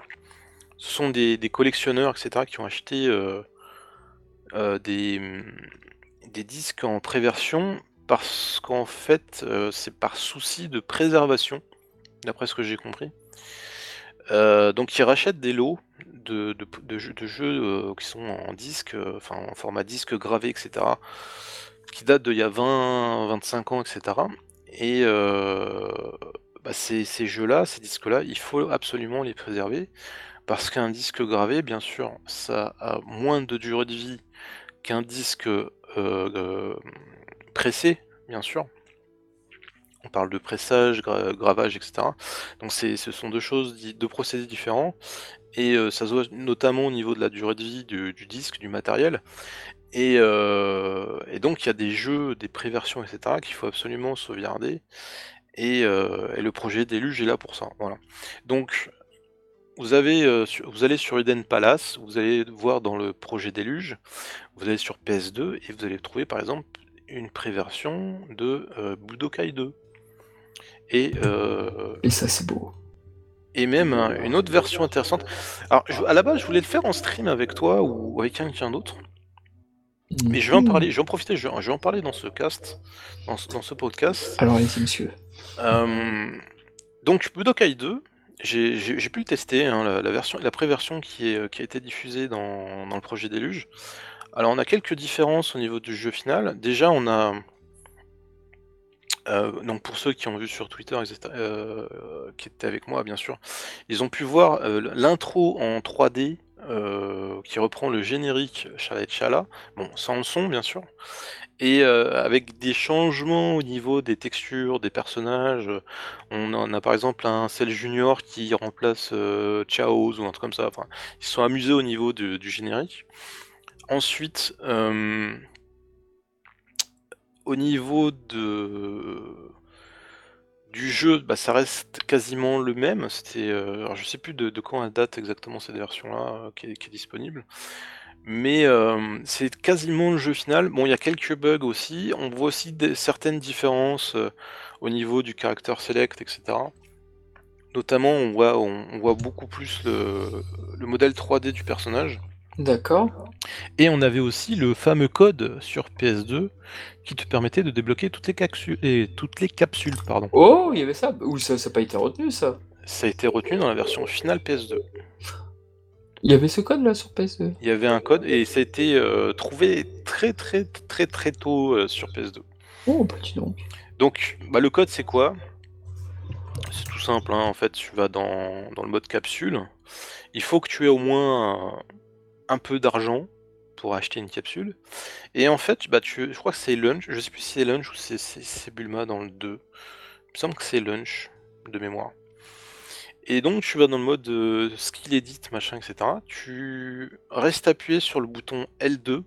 sont des collectionneurs et cetera qui ont acheté, des, disques en pré-version parce qu'en fait, c'est par souci de préservation, d'après ce que j'ai compris. Euh, donc ils rachètent des lots de, jeux, de jeux euh, qui sont en disque, euh, enfin en format disque gravé, etc. Qui datent d'il y a 20, 25 ans, etc. Et bah, ces, ces jeux-là, ces disques-là, il faut absolument les préserver. Parce qu'un disque gravé, bien sûr, ça a moins de durée de vie qu'un disque pressé, bien sûr. On parle de pressage, gravage, etc. Donc ce sont deux choses, deux procédés différents. Et euh, ça se voit notamment au niveau de la durée de vie du, disque, du matériel. Euh, et, donc il y a des jeux, des préversions, etc. qu'il faut absolument sauvegarder. Et, euh, et le projet Déluge est là pour ça. Voilà. Donc vous, avez, vous allez sur Eden Palace, vous allez voir dans le projet Déluge, vous allez sur PS2 et vous allez trouver par exemple une préversion de Budokai 2. Et, et ça, c'est beau. Et même une autre version intéressante. Alors, à la base, je voulais le faire en stream avec toi ou avec quelqu'un d'autre. Mais je vais en mm. parler, je vais en profiter, je vais, en parler dans ce cast, dans ce, podcast. Alors, allez monsieur. Euh, donc, Budokai 2, j'ai pu le tester, hein, la, version, la pré-version qui, est, qui a été diffusée dans, dans le projet Déluge. Alors, on a quelques différences au niveau du jeu final. Déjà, on a, euh, donc pour ceux qui ont vu sur Twitter, euh, qui étaient avec moi bien sûr, ils ont pu voir euh, l'intro en 3D qui reprend le générique Chala et Chala, bon sans le son bien sûr, et avec des changements au niveau des textures, des personnages. On a par exemple un Cell Junior qui remplace Chaos ou un truc comme ça. Enfin, ils sont amusés au niveau du générique. Ensuite, au niveau de du jeu, bah, ça reste quasiment le même. C'était, euh, alors je sais plus de, quand elle date exactement cette version-là euh, qui, est disponible, mais euh, c'est quasiment le jeu final. Bon, il y a quelques bugs aussi. On voit aussi certaines différences au niveau du caractère select, etc. Notamment, on voit, on, voit beaucoup plus le modèle 3D du personnage. D'accord. Et on avait aussi le fameux code sur PS2 qui te permettait de débloquer toutes les, capsules, et toutes les capsules. Pardon. Oh, il y avait ça Ou ça n'a pas été retenu ça Ça a été retenu dans la version finale PS2. Il y avait ce code là sur PS2 Il y avait un code et ça a été euh, trouvé très très très très tôt euh, sur PS2. Oh, petit nom. Donc, bah, le code c'est quoi? C'est tout simple, hein. en fait, tu vas dans, dans, le mode capsule. Il faut que tu aies au moins un peu d'argent pour acheter une capsule. Et en fait, bah, tu, je crois que c'est Lunch, je sais plus si c'est Lunch ou c'est Bulma dans le 2. Il me semble que c'est Lunch, de mémoire. Et donc tu vas dans le mode euh, skill edit, machin, etc. Tu restes appuyé sur le bouton L2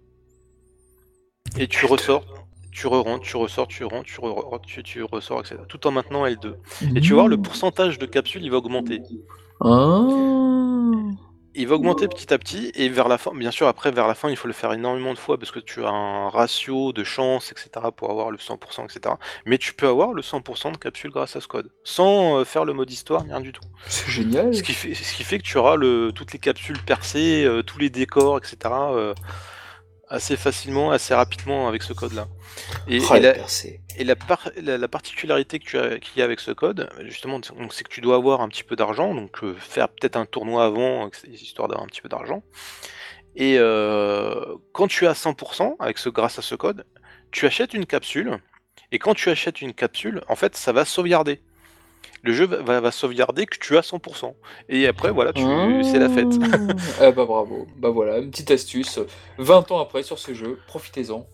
et tu ressors, tu re-rentres, tu ressors, tu rentres, tu, re tu, tu, ressors, etc. Tout en maintenant L2. Et tu vas voir le pourcentage de capsules, il va augmenter. Ah il va augmenter petit à petit et vers la fin, bien sûr après vers la fin il faut le faire énormément de fois parce que tu as un ratio de chance etc pour avoir le 100% etc. Mais tu peux avoir le 100% de capsule grâce à ce code sans euh, faire le mode histoire rien du tout. C'est génial. Ce qui fait, ce qui fait que tu auras le, toutes les capsules percées, euh, tous les décors etc. Euh, assez facilement, assez rapidement avec ce code là. Et, oh, la, et la, particularité qu'il y a avec ce code, justement, c'est que tu dois avoir un petit peu d'argent, donc euh, faire peut-être un tournoi avant, histoire d'avoir un petit peu d'argent. Et euh, quand tu as 100% avec ce, grâce à ce code, tu achètes une capsule. Et quand tu achètes une capsule, en fait, ça va sauvegarder. Le jeu va, sauvegarder que tu as 100%. Et après, voilà, tu... c'est la fête. ah bah bravo. Bah voilà, une petite astuce. 20 ans après sur ce jeu, profitez-en.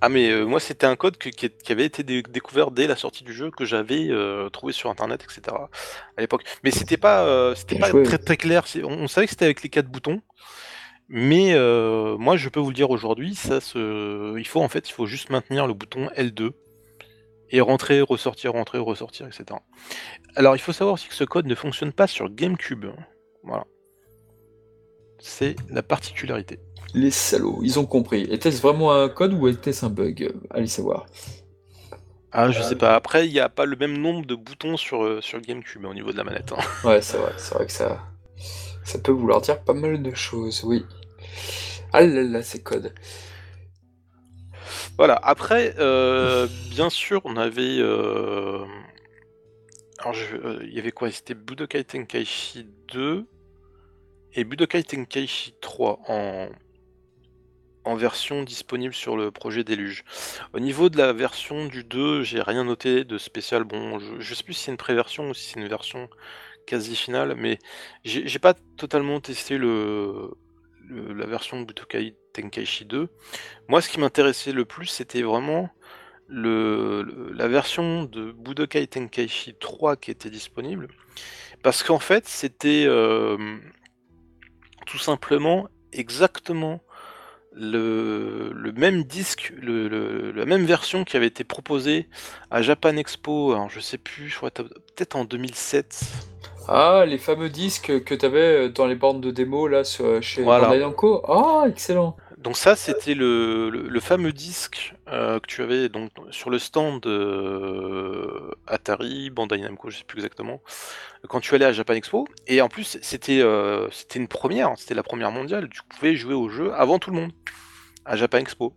Ah mais euh, moi c'était un code qui, avait été découvert dès la sortie du jeu que j'avais euh, trouvé sur internet etc à l'époque mais c'était pas euh, c'était pas très très clair on, savait que c'était avec les quatre boutons mais moi je peux vous le dire aujourd'hui ça se il faut en fait il faut juste maintenir le bouton L2 et rentrer ressortir rentrer ressortir etc alors il faut savoir aussi que ce code ne fonctionne pas sur GameCube voilà c'est la particularité les salauds, ils ont compris. Était-ce vraiment un code ou était-ce un bug? Allez savoir. Ah, je sais pas. Après, il n'y a pas le même nombre de boutons sur, euh, sur GameCube au niveau de la manette. Hein. Ouais, c'est vrai. C'est vrai que ça, ça peut vouloir dire pas mal de choses, oui. Ah là là, ces codes. Voilà. Après, euh, bien sûr, on avait. Euh, Alors, je- il y avait quoi? C'était Budokai Tenkaichi 2 et Budokai Tenkaichi 3 en, en version disponible sur le projet Déluge. Au niveau de la version du 2, j'ai rien noté de spécial. Bon, je, je sais plus si c'est une pré-version ou si c'est une version quasi finale, mais j'ai pas totalement testé le, le- la version de Budokai Tenkaichi 2. Moi, ce qui m'intéressait le plus, c'était vraiment le, le- la version de Budokai Tenkaichi 3 qui était disponible. Parce qu'en fait, c'était euh, tout simplement exactement le, le même disque, la même version qui avait été proposée à Japan Expo, alors je sais plus, je crois peut-être en 2007. Ah, les fameux disques que tu avais dans les bornes de démo là sur- chez Voilà. Bandai Namco. Ah, excellent. Donc ça, c'était le, le- le fameux disque euh, que tu avais donc sur le stand euh, Atari, Bandai Namco, je sais plus exactement, quand tu allais à Japan Expo. Et en plus, c'était euh, c'était une première, hein, c'était la première mondiale. Tu pouvais jouer au jeu avant tout le monde à Japan Expo.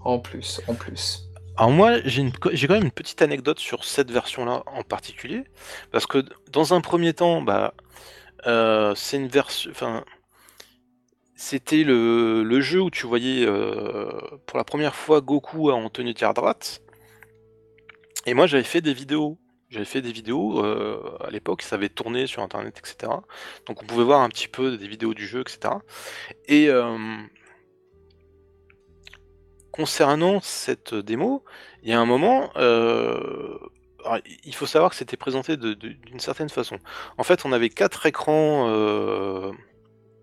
En plus, en plus. Alors moi, j'ai une- j'ai quand même une petite anecdote sur cette version-là en particulier, parce que dans un premier temps, bah, c'est une version, enfin, c'était le, jeu où tu voyais euh, pour la première fois Goku en tenue droite, et moi j'avais fait des vidéos, j'avais fait des vidéos euh, à l'époque, ça avait tourné sur internet, etc. Donc on pouvait voir un petit peu des vidéos du jeu, etc. Et euh, concernant cette démo, il y a un moment, il faut savoir que c'était présenté d'une certaine façon. En fait, on avait quatre écrans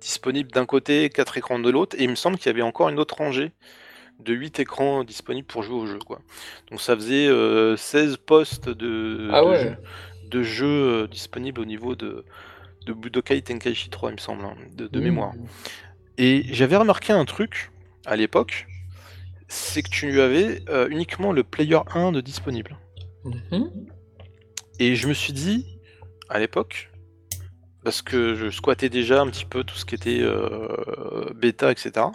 disponibles d'un côté, quatre écrans de l'autre, et il me semble qu'il y avait encore une autre rangée de 8 écrans disponibles pour jouer au jeu. Quoi. Donc ça faisait euh, 16 postes de, Ah de ouais. jeu, de jeu, euh, disponibles au niveau de, de Budokai Tenkaichi 3, il me semble, hein, de, de Mmh. mémoire. Et j'avais remarqué un truc à l'époque, c'est que tu avais euh, uniquement le player 1 de disponible. Mhm. Et je me suis dit, à l'époque, parce que je squattais déjà un petit peu tout ce qui était euh, bêta, etc.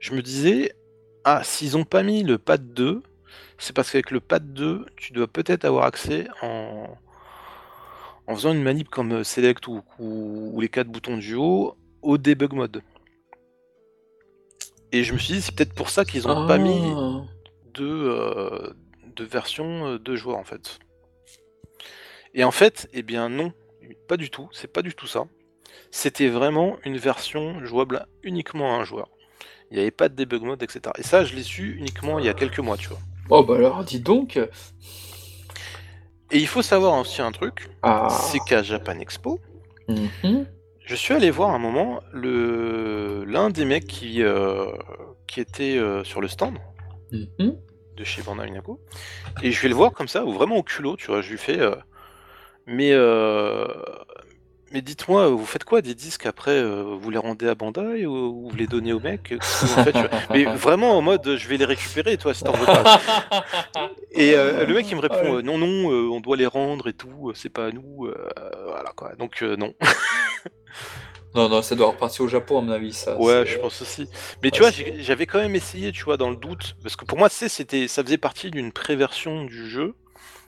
Je me disais, ah, s'ils ont pas mis le pad 2, c'est parce qu'avec le pad 2, tu dois peut-être avoir accès en, en faisant une manip comme euh, Select ou, ou- ou les quatre boutons du haut au debug mode. Et je me suis dit, c'est peut-être pour ça qu'ils ont pas mis Ah. de, euh, de version euh, de joueur en fait. Et en fait, eh bien non, pas du tout, c'est pas du tout ça. C'était vraiment une version jouable uniquement à un joueur. Il n'y avait pas de debug mode, etc. Et ça, je l'ai su uniquement il y a quelques mois, tu vois. Oh bah alors, dis donc. Et il faut savoir aussi un truc, Ah. c'est qu'à Japan Expo, Mhm. je suis allé voir un moment le l'un des mecs qui, euh, qui était euh, sur le stand Mhm. de chez Bandai Namco. Et je vais le voir comme ça, ou vraiment au culot, tu vois. Je lui fais. euh, mais euh, mais dites-moi, vous faites quoi des disques après euh, Vous les rendez à Bandai ou vous les donnez au mec? Mais vraiment en mode, je vais les récupérer, toi, si t'en veux pas. Et euh, le mec il me répond, Ouais. non, non, euh, on doit les rendre et tout, c'est pas à nous. euh, voilà quoi. Donc euh, non. Non, non, ça doit repartir au Japon, à mon avis, ça. Ouais, je pense aussi. Mais tu vois, j'avais quand même essayé, tu vois, dans le doute, parce que pour moi, tu sais, c'était, ça faisait partie d'une pré-version du jeu,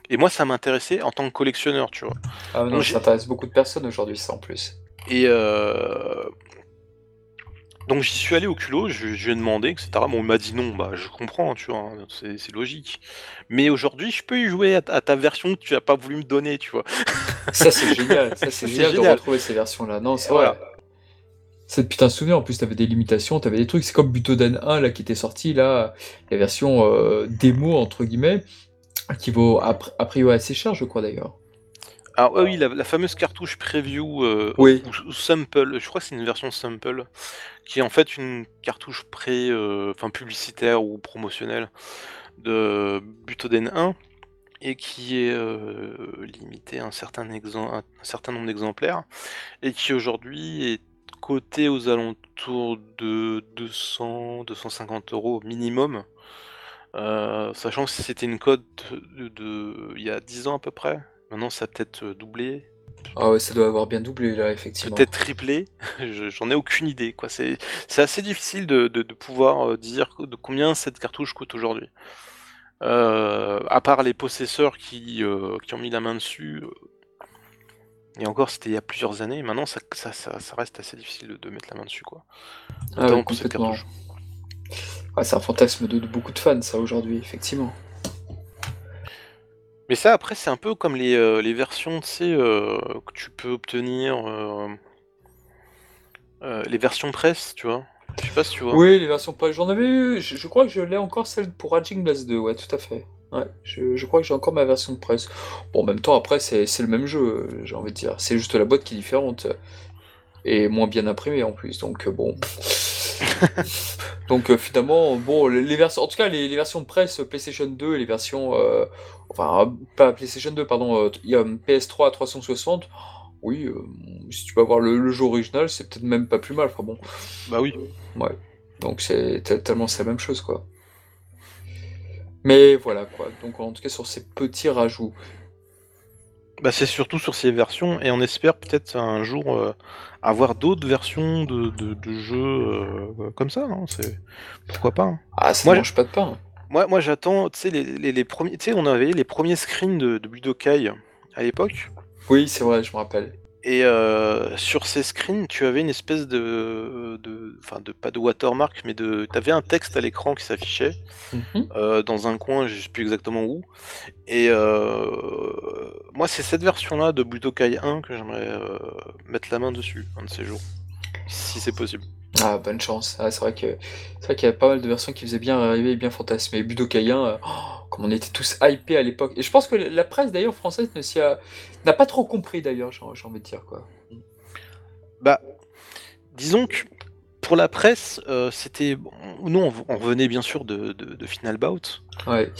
et moi, ça m'intéressait en tant que collectionneur, tu vois. Ah non, Donc, ça intéresse beaucoup de personnes aujourd'hui, ça, en plus. Et euh... donc j'y suis allé au culot, je, je lui ai demandé, etc. Bon, il m'a dit non, bah je comprends, tu vois, hein, c'est logique. Mais aujourd'hui, je peux y jouer à, ta- à ta version que tu as pas voulu me donner, tu vois. Ça, c'est génial. Ça, c'est C'est génial, de génial. retrouver ces versions-là. Non, c'est Voilà. C'est putain de souvenir. En plus, t'avais des limitations, t'avais des trucs. C'est comme Butoden 1, là, qui était sorti, là, la version euh, démo, entre guillemets, qui vaut a, pri- a priori assez cher, je crois, d'ailleurs. Alors ouais, oui, la, la fameuse cartouche preview euh, Oui. ou, ou sample, je crois que c'est une version sample, qui est en fait une cartouche pré, euh, enfin publicitaire ou promotionnelle de Butoden 1 et qui est euh, limitée à un certain, un certain nombre d'exemplaires et qui aujourd'hui est cotée aux alentours de 200, 250 euros minimum. Euh, sachant que c'était une cote de, de- il y a 10 ans à peu près. Maintenant, ça a peut-être euh, doublé, Ah ouais, ça doit avoir bien doublé, là, effectivement. peut-être triplé. Je- J'en ai aucune idée. quoi. C'est c'est assez difficile de, pouvoir euh, dire de combien cette cartouche coûte aujourd'hui. à part les possesseurs qui, qui ont mis la main dessus, et encore, c'était il y a plusieurs années. Maintenant, ça, ça, ça, reste assez difficile de, mettre la main dessus, quoi. Ah complètement. C'est un fantasme de, beaucoup de fans, ça, aujourd'hui, effectivement. Mais ça, après, c'est un peu comme les, euh, les versions, tu sais, euh, que tu peux obtenir... Euh, les versions presse, tu vois. Je sais pas si tu vois. Oui, les versions presse. J'en avais eu... Je, crois que je l'ai encore, celle pour Raging Blast 2, ouais, tout à fait. Ouais, je, crois que j'ai encore ma version de presse. Bon, en même temps, après, c'est le même jeu, j'ai envie de dire. C'est juste la boîte qui est différente. Et moins bien imprimée en plus, donc euh, bon. donc euh, finalement, bon, les, versions, en tout cas, les, versions de presse PlayStation 2 et les versions. Euh, enfin, pas PlayStation 2, pardon, PS3 à 360. Oui, si tu peux avoir le, jeu original, c'est peut-être même pas plus mal. Enfin bon. Bah oui. ouais. Donc c'est tellement c'est la même chose, quoi. Mais voilà quoi, donc en tout cas sur ces petits rajouts. Bah, c'est surtout sur ces versions, et on espère peut-être un jour euh, avoir d'autres versions de, jeux euh, comme ça. Hein, c'est pourquoi pas. Hein. Ah, ça Moi, mange pas de pain. Moi, moi j'attends, tu sais, les, premiers, tu sais, on avait les premiers screens de, de Budokai à l'époque. Oui, c'est vrai, je me rappelle. Et euh, sur ces screens, tu avais une espèce de, enfin de pas de watermark, mais de, avais un texte à l'écran qui s'affichait mhm. euh, dans un coin, je sais plus exactement où. Et euh, moi, c'est cette version-là de Budokai 1 que j'aimerais mettre la main dessus un de ces jours, si c'est possible. Ah, bonne chance. Ah, c'est vrai que c'est vrai qu'il y a pas mal de versions qui faisaient bien rêver et bien fantasmer. Budokai 1, comme on était tous hypés à l'époque. Et je pense que la presse d'ailleurs française ne n'a pas trop compris d'ailleurs, j'ai envie de dire quoi. Bah, disons que pour la presse, euh, c'était. Nous, on, on, revenait bien sûr de, de, Final Bout. Ouais.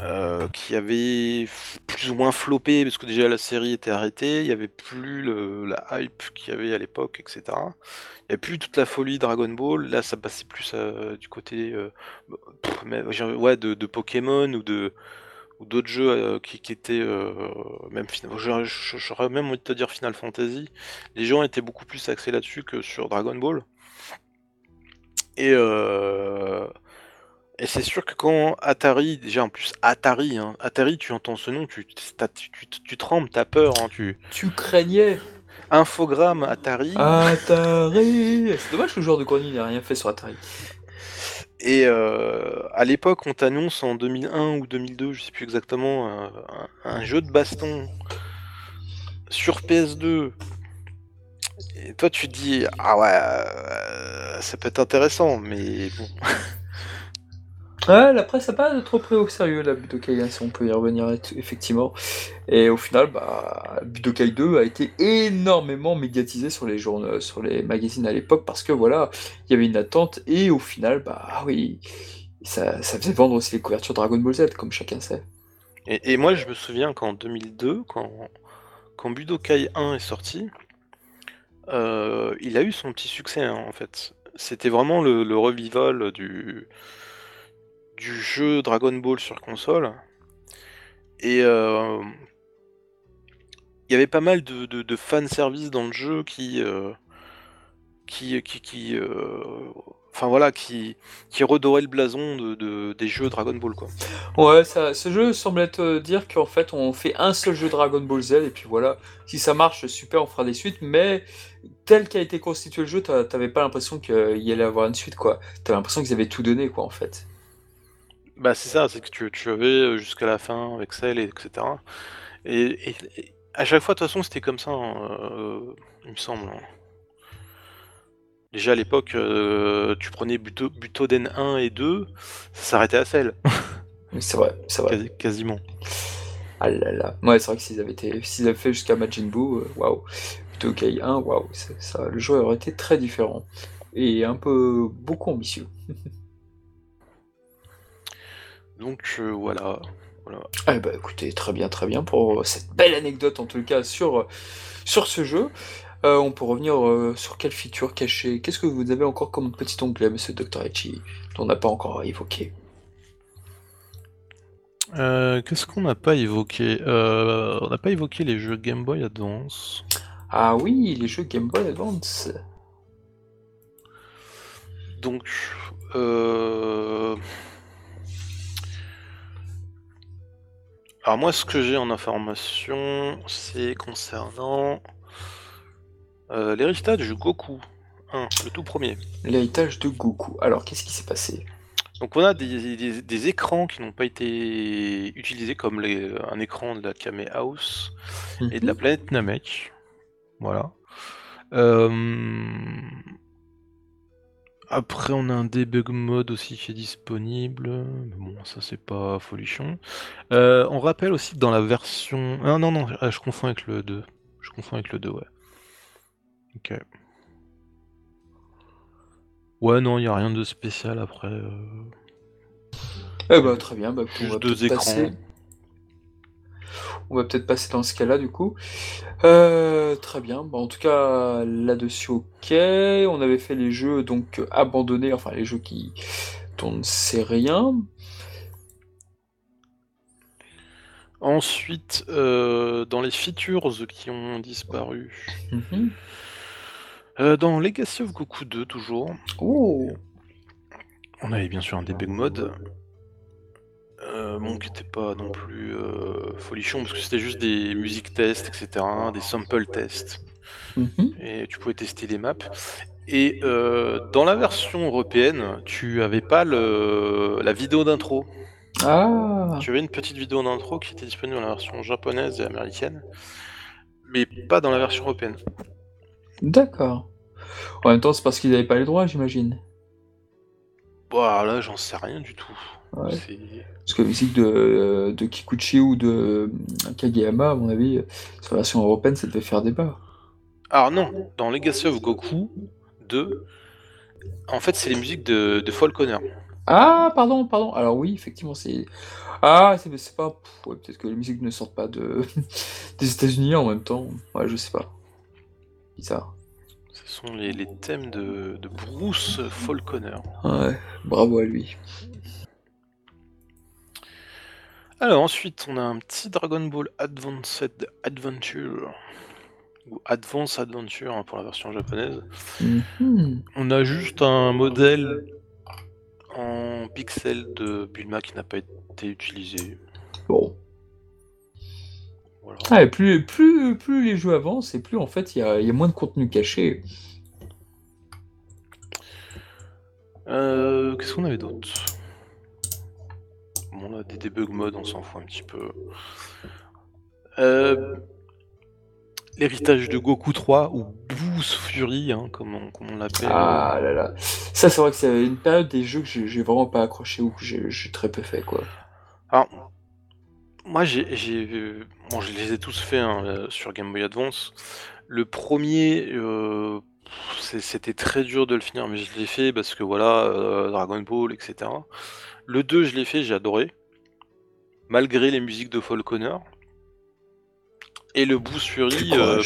Euh, qui avait plus ou moins floppé parce que déjà la série était arrêtée, il n'y avait plus le, la hype qu'il y avait à l'époque, etc. N'y avait plus toute la folie Dragon Ball. Là, ça passait plus euh, du côté euh, ouais, de, Pokémon ou de ou d'autres jeux qui, qui, étaient même j'aurais même envie de te dire Final Fantasy. Les gens étaient beaucoup plus axés là-dessus que sur Dragon Ball. Et et c'est sûr que quand Atari, déjà en plus Atari, hein, Atari, tu entends ce nom, tu, tu, tu, trembles, t'as peur, hein, tu... Tu craignais Infogramme Atari. Atari C'est dommage que le joueur de Corny n'ait rien fait sur Atari. Et euh, à l'époque, on t'annonce en 2001 ou 2002, je sais plus exactement, un, jeu de baston sur PS2. Et toi, tu te dis, ah ouais, euh, ça peut être intéressant, mais bon. Ouais, la presse n'a pas trop pris au sérieux la Budokai, si on peut y revenir effectivement. Et au final, bah, Budokai 2 a été énormément médiatisé sur les journaux, sur les magazines à l'époque parce que voilà, il y avait une attente et au final, bah ah oui, ça, faisait vendre aussi les couvertures Dragon Ball Z, comme chacun sait. Et, moi, je me souviens qu'en 2002, quand, quand Budokai 1 est sorti, euh, il a eu son petit succès hein, en fait. C'était vraiment le revival du du jeu Dragon Ball sur console. Et euh, il y avait pas mal de, de, de fan service dans le jeu qui, euh, qui, qui, euh, enfin voilà, qui, redorait le blason de, des jeux Dragon Ball quoi. Ouais, ce jeu semble être dire qu'en fait on fait un seul jeu Dragon Ball Z et puis voilà, si ça marche super, on fera des suites, mais tel qu'a été constitué le jeu, t'avais pas l'impression qu'il y allait avoir une suite quoi. T'avais l'impression qu'ils avaient tout donné quoi en fait. Bah c'est ça, c'est que tu, tu avais euh, jusqu'à la fin avec Cell, et etc. Et, à chaque fois, de toute façon, c'était comme ça, hein, euh, il me semble. Hein. Déjà à l'époque, euh, tu prenais Buto, Butoden 1 et 2, ça s'arrêtait à Cell. c'est vrai, c'est vrai. quasiment. Ah là là. Ouais, c'est vrai que s'ils avaient, été, s'ils avaient fait jusqu'à Majin Buu, waouh. Butokai 1, waouh, ça, le jeu aurait été très différent. Et un peu beaucoup ambitieux. Donc euh, voilà. Eh ben, écoutez, très bien, très bien pour cette belle anecdote en tout cas sur, sur ce jeu. Euh, on peut revenir euh, sur quelle feature cachée. Qu'est-ce que vous avez encore comme petit onglet, monsieur Dr. Echi, dont on n'a pas encore évoqué? Qu'est-ce qu'on n'a pas évoqué? On n'a pas évoqué les jeux Game Boy Advance. Ah oui, les jeux Game Boy Advance. Donc, Alors moi, ce que j'ai en information, c'est concernant euh, l'héritage de Goku 1, le tout premier. L'héritage de Goku. Alors, qu'est-ce qui s'est passé? Donc on a des, des- des écrans qui n'ont pas été utilisés comme les- un écran de la Kame House et de la Mhm. planète Namek. Voilà. Euh, Après, on a un debug mode aussi qui est disponible. Mais bon, ça, c'est pas folichon. Euh, on rappelle aussi que dans la version. Ah non, non, ah, je confonds avec le 2. Je confonds avec le 2, ouais. Ok. Ouais, non, il n'y a rien de spécial après. euh, Eh bah, très bien. Bah, Juste deux écrans. passer... on va peut-être passer dans ce cas-là, du coup. Euh, très bien. Bah, en tout cas, là-dessus, ok. On avait fait les jeux donc abandonnés, enfin les jeux qui dont on ne sait rien. Ensuite, euh, dans les features qui ont disparu, Mhm. euh, dans Legacy of Goku 2, toujours, Oh. on avait bien sûr un debug mode. Euh, bon, qui n'était pas non plus euh, folichon, parce que c'était juste des musiques tests, etc., des sample tests. Mhm. Et tu pouvais tester les maps. Et euh, dans la version européenne, tu avais pas le, la vidéo d'intro. Ah. Tu avais une petite vidéo d'intro qui était disponible dans la version japonaise et américaine, mais pas dans la version européenne. D'accord. En même temps, c'est parce qu'ils n'avaient pas les droits, j'imagine. Bon, alors là, j'en sais rien du tout. Ouais. Parce que la musique de, de Kikuchi ou de euh, Kageyama, à mon avis, sur la version européenne, ça devait faire débat. Alors non, dans Legacy of Goku 2, en fait, c'est les musiques de, de Falconer. Ah, pardon, pardon. Alors oui, effectivement, c'est... Ah, c'est c'est pas... ouais, Peut-être que les musiques ne sortent pas de... des États-Unis en même temps. Ouais, je sais pas. Bizarre. Ce sont les, les thèmes de, de Bruce Falconer. Ouais, bravo à lui. Alors ensuite, on a un petit Dragon Ball Advanced Adventure. Ou Advance Adventure hein, pour la version japonaise. Mhm. On a juste un modèle en pixels de Bulma qui n'a pas été utilisé. Bon. Voilà. Ah, et plus, plus, plus les jeux avancent, et plus en fait, il y a, il y a moins de contenu caché. Euh, Qu'est-ce qu'on avait d'autre? Des debug mode, on s'en fout un petit peu. Euh, L'héritage de Goku 3, ou Boost Fury, hein, comme on, l'appelle. Ah là là. Ça, c'est vrai que c'est une période des jeux que j'ai vraiment pas accroché ou que j'ai très peu fait, quoi. Alors, moi, j'ai, bon, je les ai tous faits hein, euh, sur Game Boy Advance. Le premier, euh, c'était très dur de le finir, mais je l'ai fait parce que voilà, euh, Dragon Ball, etc. Le 2, je l'ai fait, j'ai adoré, malgré les musiques de Falconer. Et le Boost Fury, euh.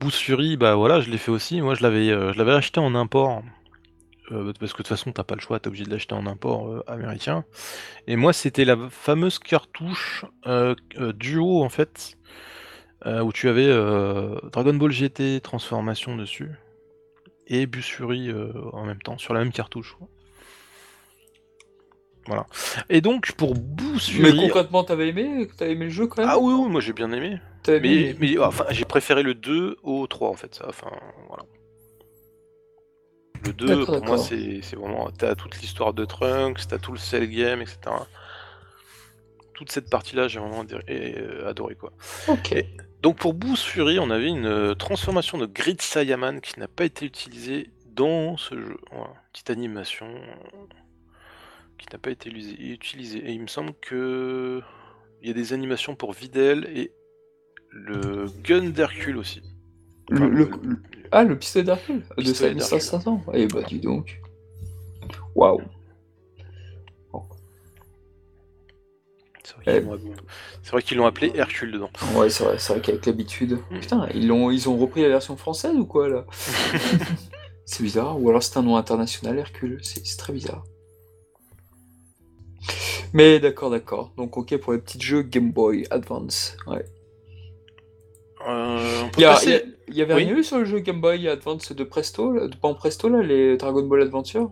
Boost Fury, bah voilà, je l'ai fait aussi. Moi, je l'avais, euh, je l'avais acheté en import. euh, parce que de toute façon, t'as pas le choix, t'es obligé de l'acheter en import américain. Et moi, c'était la fameuse cartouche duo, en fait, euh, où tu avais euh, Dragon Ball GT transformation dessus, et Fury euh, en même temps, sur la même cartouche. quoi. Voilà. Et donc, pour Boost Mais concrètement, t'avais aimé? T'avais aimé le jeu quand même? Ah oui, oui, moi j'ai bien aimé. Mais, mais enfin, j'ai préféré le 2 au 3 en fait. ça, Enfin, voilà. Le 2, D'accord, pour moi, c'est c'est vraiment. T'as toute l'histoire de Trunks, t'as tout le cell game, etc. Toute cette partie-là, j'ai vraiment adoré quoi. Ok. Et donc pour Boost Fury, on avait une euh, transformation de Grid Saiyaman qui n'a pas été utilisée dans ce jeu. Voilà. Petite animation euh, qui n'a pas été utilisée. Et il me semble que il y a des animations pour Videl et le gun d'Hercule aussi. Le, Enfin, le- le- Ah, le pistolet d'Hercule de Pistolet d'Hercule. 5500. Eh bah, dis donc. Waouh. C'est vrai qu'ils l'ont- c'est vrai qu'ils l'ont appelé Hercule dedans. Ouais, c'est vrai, c'est vrai qu'avec l'habitude. Mm. Putain, ils, l'ont, ils ont repris la version française ou quoi là? C'est bizarre. Ou alors c'est un nom international, Hercule. C'est, très bizarre. Mais d'accord, d'accord. Donc, ok pour les petits jeux Game Boy Advance. Ouais. Euh, Il y, a- passer- il y a- il y avait Oui. rien eu sur le jeu Game Boy Advance de Presto, là, de pas en Presto, là, les Dragon Ball Adventure?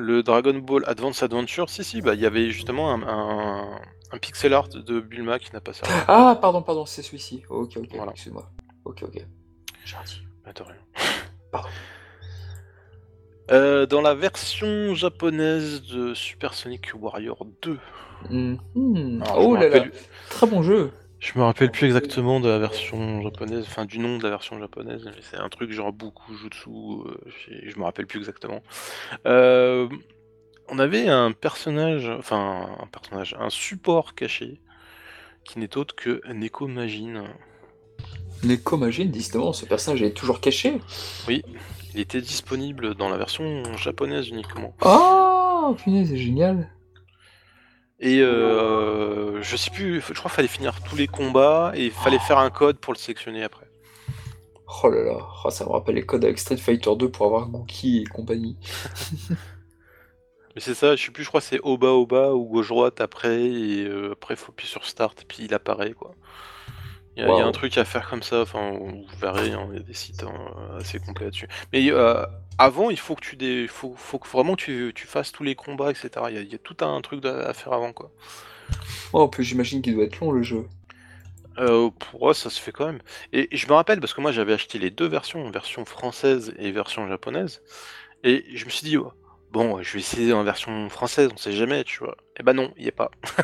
Le Dragon Ball Advance Adventure, si, si, bah il y avait justement un, un, un pixel art de Bulma qui n'a pas servi. Ah, pardon, pardon, c'est celui-ci. Ok, ok, Voilà. excuse-moi. Ok, ok. J'ai dit. Bah, de rien. Pardon. Euh, dans la version japonaise de Super Sonic Warrior 2, Mhm. Alors, je Oh là là, très bon jeu. Je me rappelle plus exactement de la version japonaise, enfin du nom de la version japonaise, mais c'est un truc genre beaucoup jutsu, euh, je me rappelle plus exactement. Euh, on avait un personnage, enfin un personnage, un support caché qui n'est autre que Neko Majin. Neko Majin, décidément, ce personnage est toujours caché. Oui, il était disponible dans la version japonaise uniquement. Oh, punaise, c'est génial. Et euh, je sais plus, je crois qu'il fallait finir tous les combats et il fallait faire un code pour le sélectionner après. Oh là là, oh, ça me rappelle les codes avec Street Fighter 2 pour avoir Gookie et compagnie. Mais c'est ça, je sais plus, je crois que c'est au bas au bas ou gauche droite après, et euh, après faut appuyer sur start et puis il apparaît quoi. Il y, a- il y a un truc à faire comme ça, enfin vous verrez, hein, il y a des sites hein, assez complets là-dessus. Mais euh, avant, il faut que tu dé... faut, faut que vraiment tu, tu fasses tous les combats, etc. Il y a, il y a tout un truc à faire avant quoi. Oh, en plus, j'imagine qu'il doit être long le jeu. Euh, pour moi, ça se fait quand même. Et je me rappelle parce que moi j'avais acheté les deux versions, version française et version japonaise, et je me suis dit, oh, bon, je vais essayer en version française, on sait jamais, tu vois. Et bah non, il y est pas. tu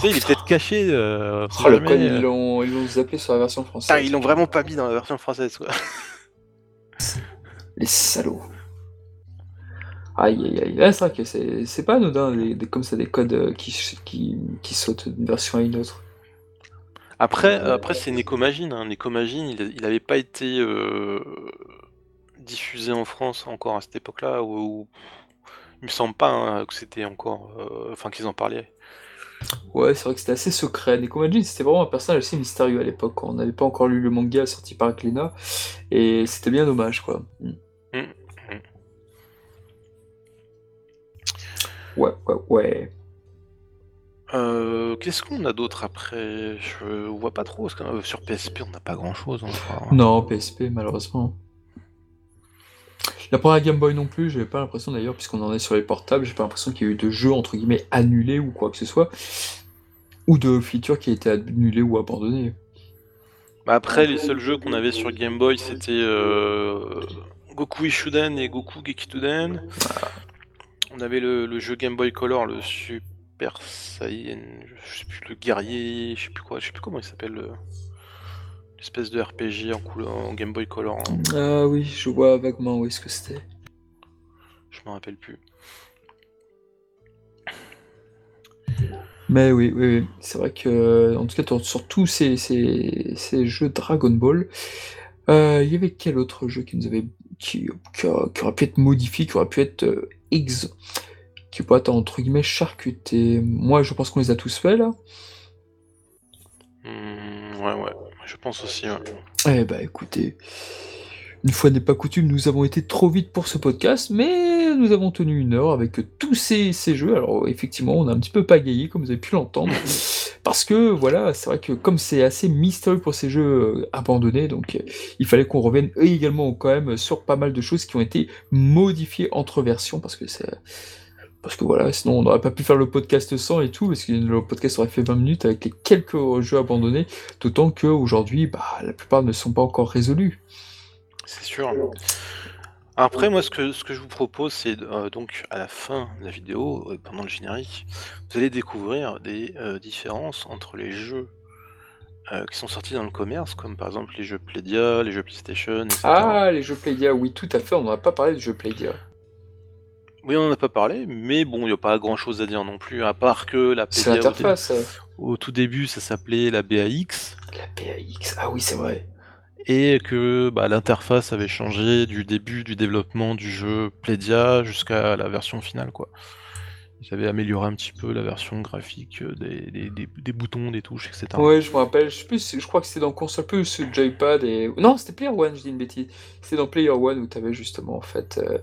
sais, il est peut-être caché. Euh, Oh, le euh. ils l'ont zappé sur la version française. Ils l'ont vraiment pas mis dans la version française, quoi. Les salauds. Aïe aïe aïe. C'est vrai que c'est c'est pas anodin, des- comme ça, des codes euh, qui, qui, qui sautent d'une version à une autre. Après, après c'est Necomagine. Hein. Necomagine, il, il avait pas été euh, diffusé en France encore à cette époque-là, où, où- il me semble pas hein, que c'était encore, euh, enfin qu'ils en parlaient. Ouais, c'est vrai que c'était assez secret. Neko Majin, c'était vraiment un personnage assez mystérieux à l'époque, on n'avait pas encore lu le manga sorti par Glénat, et c'était bien dommage, quoi. Mm. Mm, mm. Ouais, ouais, ouais. Euh, Qu'est-ce qu'on a d'autre après? Je vois pas trop, parce que euh, sur PSP on n'a pas grand-chose. hein, enfin. Non, PSP, malheureusement. La première Game Boy non plus, j'avais pas l'impression d'ailleurs, puisqu'on en est sur les portables, j'ai pas l'impression qu'il y a eu de jeux entre guillemets annulés ou quoi que ce soit, ou de features qui a été annulées ou abandonnées. Bah après, les seuls jeux qu'on avait sur Game Boy, c'était euh, Goku Ishuden et Goku Gekituden. On avait le, le jeu Game Boy Color, le Super Saiyan, je sais plus, le guerrier, je sais plus quoi, je sais plus comment il s'appelle, le- l'espèce de RPG en, couleur, en Game Boy Color, hein. Ah oui, je vois vaguement où est-ce que c'était. je me rappelle plus. Mais oui, oui, oui. c'est vrai que, en tout cas, sur- sur tous ces, ces, ces jeux Dragon Ball, euh, il y avait quel autre jeu qui nous avait, qui, qui, a- qui aurait pu être modifié, qui aurait pu être euh, ex, qui pourrait être entre guillemets charcuté. Moi, je pense qu'on les a tous faits là. Hmm, ouais, ouais, je pense aussi. ouais. Eh bah écoutez, une fois n'est pas coutume, nous avons été trop vite pour ce podcast, mais nous avons tenu une heure avec tous ces, ces jeux. Alors effectivement, on a un petit peu pagayé, comme vous avez pu l'entendre, parce que voilà, c'est vrai que comme c'est assez mystérieux pour ces jeux euh, abandonnés, donc euh, il fallait qu'on revienne également quand même sur pas mal de choses qui ont été modifiées entre versions, parce que c'est... Parce que voilà, sinon on n'aurait pas pu faire le podcast sans et tout, parce que le podcast aurait fait 20 minutes avec les quelques jeux abandonnés, d'autant qu'aujourd'hui, bah, la plupart ne sont pas encore résolus. C'est sûr. Après, moi, ce que, ce que je vous propose, c'est euh, donc à la fin de la vidéo, euh, pendant le générique, vous allez découvrir des euh, différences entre les jeux qui sont sortis dans le commerce, comme par exemple les jeux Playdia, les jeux PlayStation, etc. Ah, les jeux Playdia, oui, tout à fait, on n'en a pas parlé de jeux Playdia. Oui, on n'en a pas parlé, mais bon, il n'y a pas grand chose à dire non plus, à part que la C'est Playdia, au, dé- euh, au tout début, ça s'appelait la BAX, la PAX, ah oui, c'est vrai. Et que bah, l'interface avait changé du début du développement du jeu Playdia jusqu'à la version finale, quoi. Ils avaient amélioré un petit peu la version graphique euh, des, des- des- des boutons, des touches, etc. Ouais, je me rappelle, je sais plus, je crois que c'était dans console plus le Joypad et... Non, c'était Player One, je dis une bêtise. C'était dans Player One où tu avais justement, en fait, euh,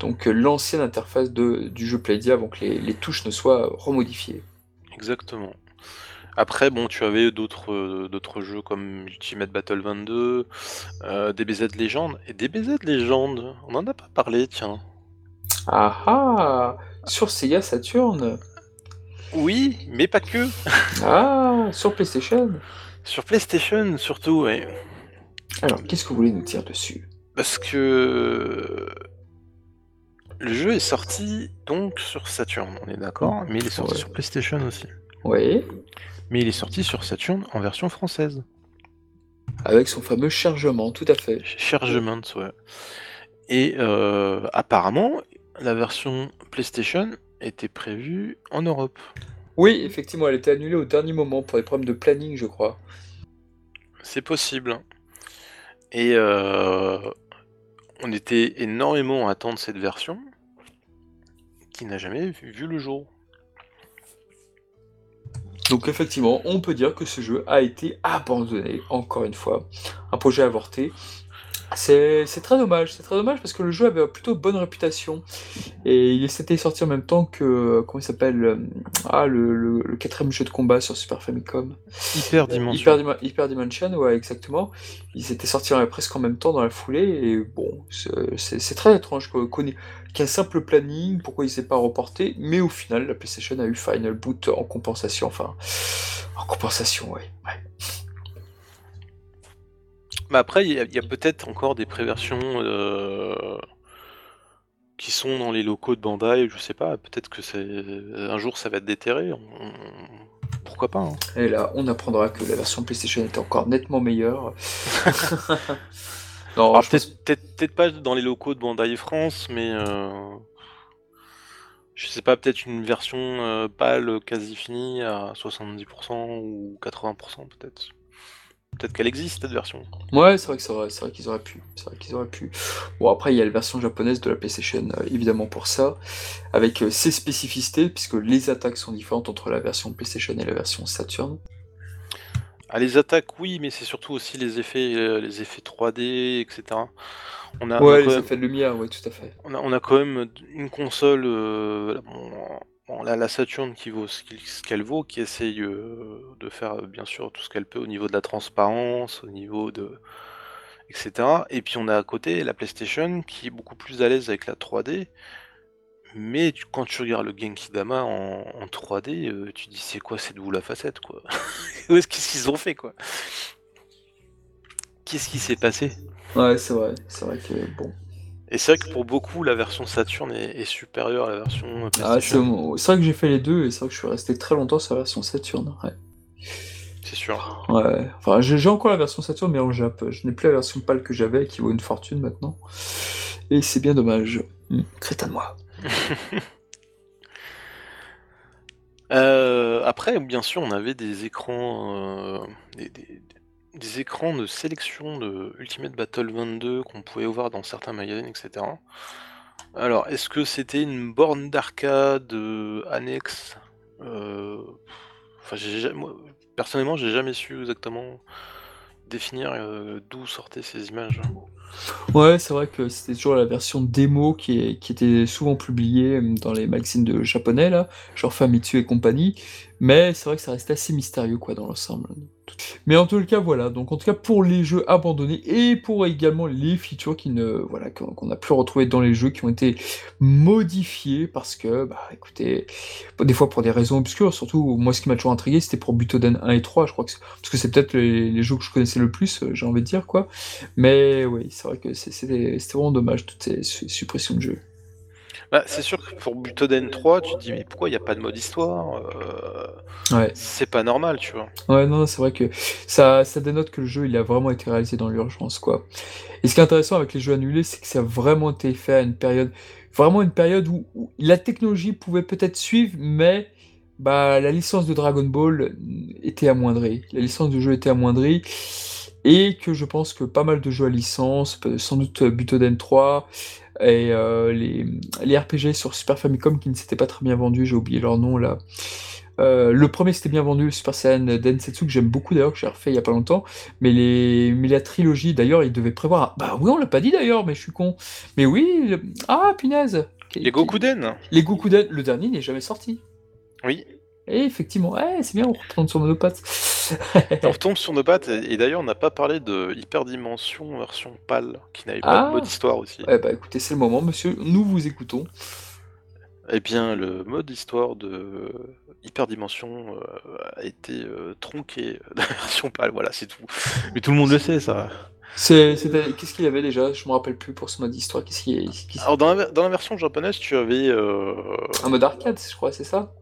donc euh, l'ancienne interface de, du jeu Playdia avant que les, les touches ne soient remodifiées. Exactement. Après, bon, tu avais d'autres euh, d'autres jeux comme Ultimate Battle 22, euh, DBZ Legend. Et DBZ Legend, on en a pas parlé, tiens. Ah ah Sur Sega Saturn Oui, mais pas que. Ah Sur PlayStation Sur PlayStation surtout, ouais. Alors, qu'est-ce que vous voulez nous dire dessus? Parce que le jeu est sorti donc sur Saturn, on est d'accord, mais il est sorti Ouais. sur PlayStation aussi. Oui, Mais il est sorti sur Saturn en version française. avec son fameux chargement, tout à fait. Chargement, ouais. Et euh, apparemment, la version PlayStation était prévue en Europe. Oui, effectivement, elle était annulée au dernier moment pour des problèmes de planning, je crois. C'est possible. Et euh, on était énormément à attendre cette version qui n'a jamais vu, vu le jour. Donc effectivement, on peut dire que ce jeu a été abandonné, encore une fois. Un projet avorté. C'est très dommage, c'est très dommage parce que le jeu avait plutôt bonne réputation. Et il s'était sorti en même temps que, comment il s'appelle euh, Ah, le, le- le quatrième jeu de combat sur Super Famicom. Hyper dimension. Hyper, Dim- Hyper Dimension, ouais, exactement. Ils étaient sortis euh, presque en même temps dans la foulée, et bon, c'est- très étrange qu'un simple planning, pourquoi il s'est pas reporté, mais au final, la PlayStation a eu Final Boot en compensation, enfin, en compensation, ouais. ouais. Mais après, il y a, il y a peut-être encore des préversions euh, qui sont dans les locaux de Bandai, je sais pas, peut-être que c'est un jour ça va être déterré. on- Pourquoi pas hein. Et là, on apprendra que la version PlayStation était encore nettement meilleure. non, Alors, pense- peut-être pas dans les locaux de Bandai France, mais euh, je sais pas, peut-être une version euh, pâle quasi finie à 70% ou 80% peut-être. Peut-être qu'elle existe cette version. Ouais, c'est vrai que c'est vrai, c'est vrai qu'ils auraient pu. C'est vrai qu'ils auraient pu. Bon, après, il y a la version japonaise de la PlayStation, euh, évidemment, pour ça, avec euh, ses spécificités, puisque les attaques sont différentes entre la version PlayStation et la version Saturn. Ah, les attaques, oui, mais c'est surtout aussi les effets, euh, les effets 3D, etc. On a, on a ouais, les même- effets de lumière, ouais, tout à fait. On a, on a quand même une console, euh, bon, bon, la, la Saturn qui vaut ce qu'elle vaut, qui essaye euh, de faire euh, bien sûr tout ce qu'elle peut au niveau de la transparence, au niveau de. etc. Et puis on a à côté la PlayStation qui est beaucoup plus à l'aise avec la 3D. Mais quand tu regardes le Genki Dama en, en 3D, euh, tu dis c'est quoi cette boule à facette quoi? Qu'est-ce qu'ils ont fait quoi? Qu'est-ce qui s'est passé? Ouais, c'est vrai. C'est vrai que, bon. Et c'est vrai que pour beaucoup, la version Saturn est, est supérieure à la version Ah, c'est PlayStation. c'est vrai que j'ai fait les deux, et c'est vrai que je suis resté très longtemps sur la version Saturn. Ouais. c'est sûr. Ouais. Enfin, j'ai encore la version Saturn, mais en Jap. Je n'ai plus la version pâle que j'avais, qui vaut une fortune maintenant. Et c'est bien dommage. Hum, crétin de moi. Euh, après, bien sûr, on avait des écrans, euh, des, des- des écrans de sélection de Ultimate Battle 22 qu'on pouvait voir dans certains magazines, etc. Alors, est-ce que c'était une borne d'arcade euh, annexe Euh, Enfin, j'ai ja- moi, personnellement, j'ai jamais su exactement définir euh, d'où sortaient ces images. Ouais, c'est vrai que c'était toujours la version démo qui, qui était souvent publiée euh, dans les magazines de japonais, là, genre Famitsu et compagnie. Mais c'est vrai que ça restait assez mystérieux, quoi, dans l'ensemble. Mais en tout cas, voilà. Donc, en tout cas, pour les jeux abandonnés et pour également les features qui ne, voilà, qu'on qu'on a pu retrouver dans les jeux qui ont été modifiés parce que, bah, écoutez, des fois pour des raisons obscures, surtout, moi, ce qui m'a toujours intrigué, c'était pour Butoden 1 et 3, je crois que parce que c'est peut-être les, les jeux que je connaissais le plus, euh, j'ai envie de dire, quoi. Mais oui, c'est vrai que c'était vraiment dommage, toutes ces su- suppressions de jeux. Bah, c'est sûr que pour Butoden 3, tu te dis mais pourquoi il n'y a pas de mode histoire Euh, Ouais, C'est pas normal, tu vois. ouais, non, c'est vrai que ça, ça dénote que le jeu, il a vraiment été réalisé dans l'urgence, quoi. Et ce qui est intéressant avec les jeux annulés, c'est que ça a vraiment été fait à une période, vraiment une période où, où la technologie pouvait peut-être suivre, mais bah, la licence de Dragon Ball était amoindrie. La licence du jeu était amoindrie. Et que je pense que pas mal de jeux à licence, sans doute euh, Butoden 3, et euh, les, les RPG sur Super Famicom qui ne s'étaient pas très bien vendus, j'ai oublié leur nom là. Euh, le premier s'était bien vendu, le Super Saiyan Densetsu, que j'aime beaucoup d'ailleurs, que j'ai refait il y a pas longtemps. Mais, les, mais la trilogie, d'ailleurs, ils devaient prévoir. Bah oui, on l'a pas dit d'ailleurs, mais je suis con. Mais oui, le- ah punaise Les Gokuden Les Gokuden, le dernier n'est jamais sorti. Oui. Et effectivement, ouais, c'est bien, on reprend sur nos pattes. On retombe sur nos pattes, et, et d'ailleurs, on n'a pas parlé de Hyperdimension version PAL, qui n'avait pas de Ah mode histoire aussi. Eh bah écoutez, c'est le moment, monsieur, nous vous écoutons. Eh bien, le mode histoire de Hyperdimension euh, a été euh, tronqué de la version PAL, voilà, c'est tout. Mais tout le monde le sait, ça. Qu'est-ce qu'il y avait déjà? Je me rappelle plus pour ce mode d'histoire. Qu'est-ce qu'il y a qu'est-ce- Alors, dans la, ver- dans la version japonaise, tu avais, euh, Un mode arcade, je crois, c'est ça?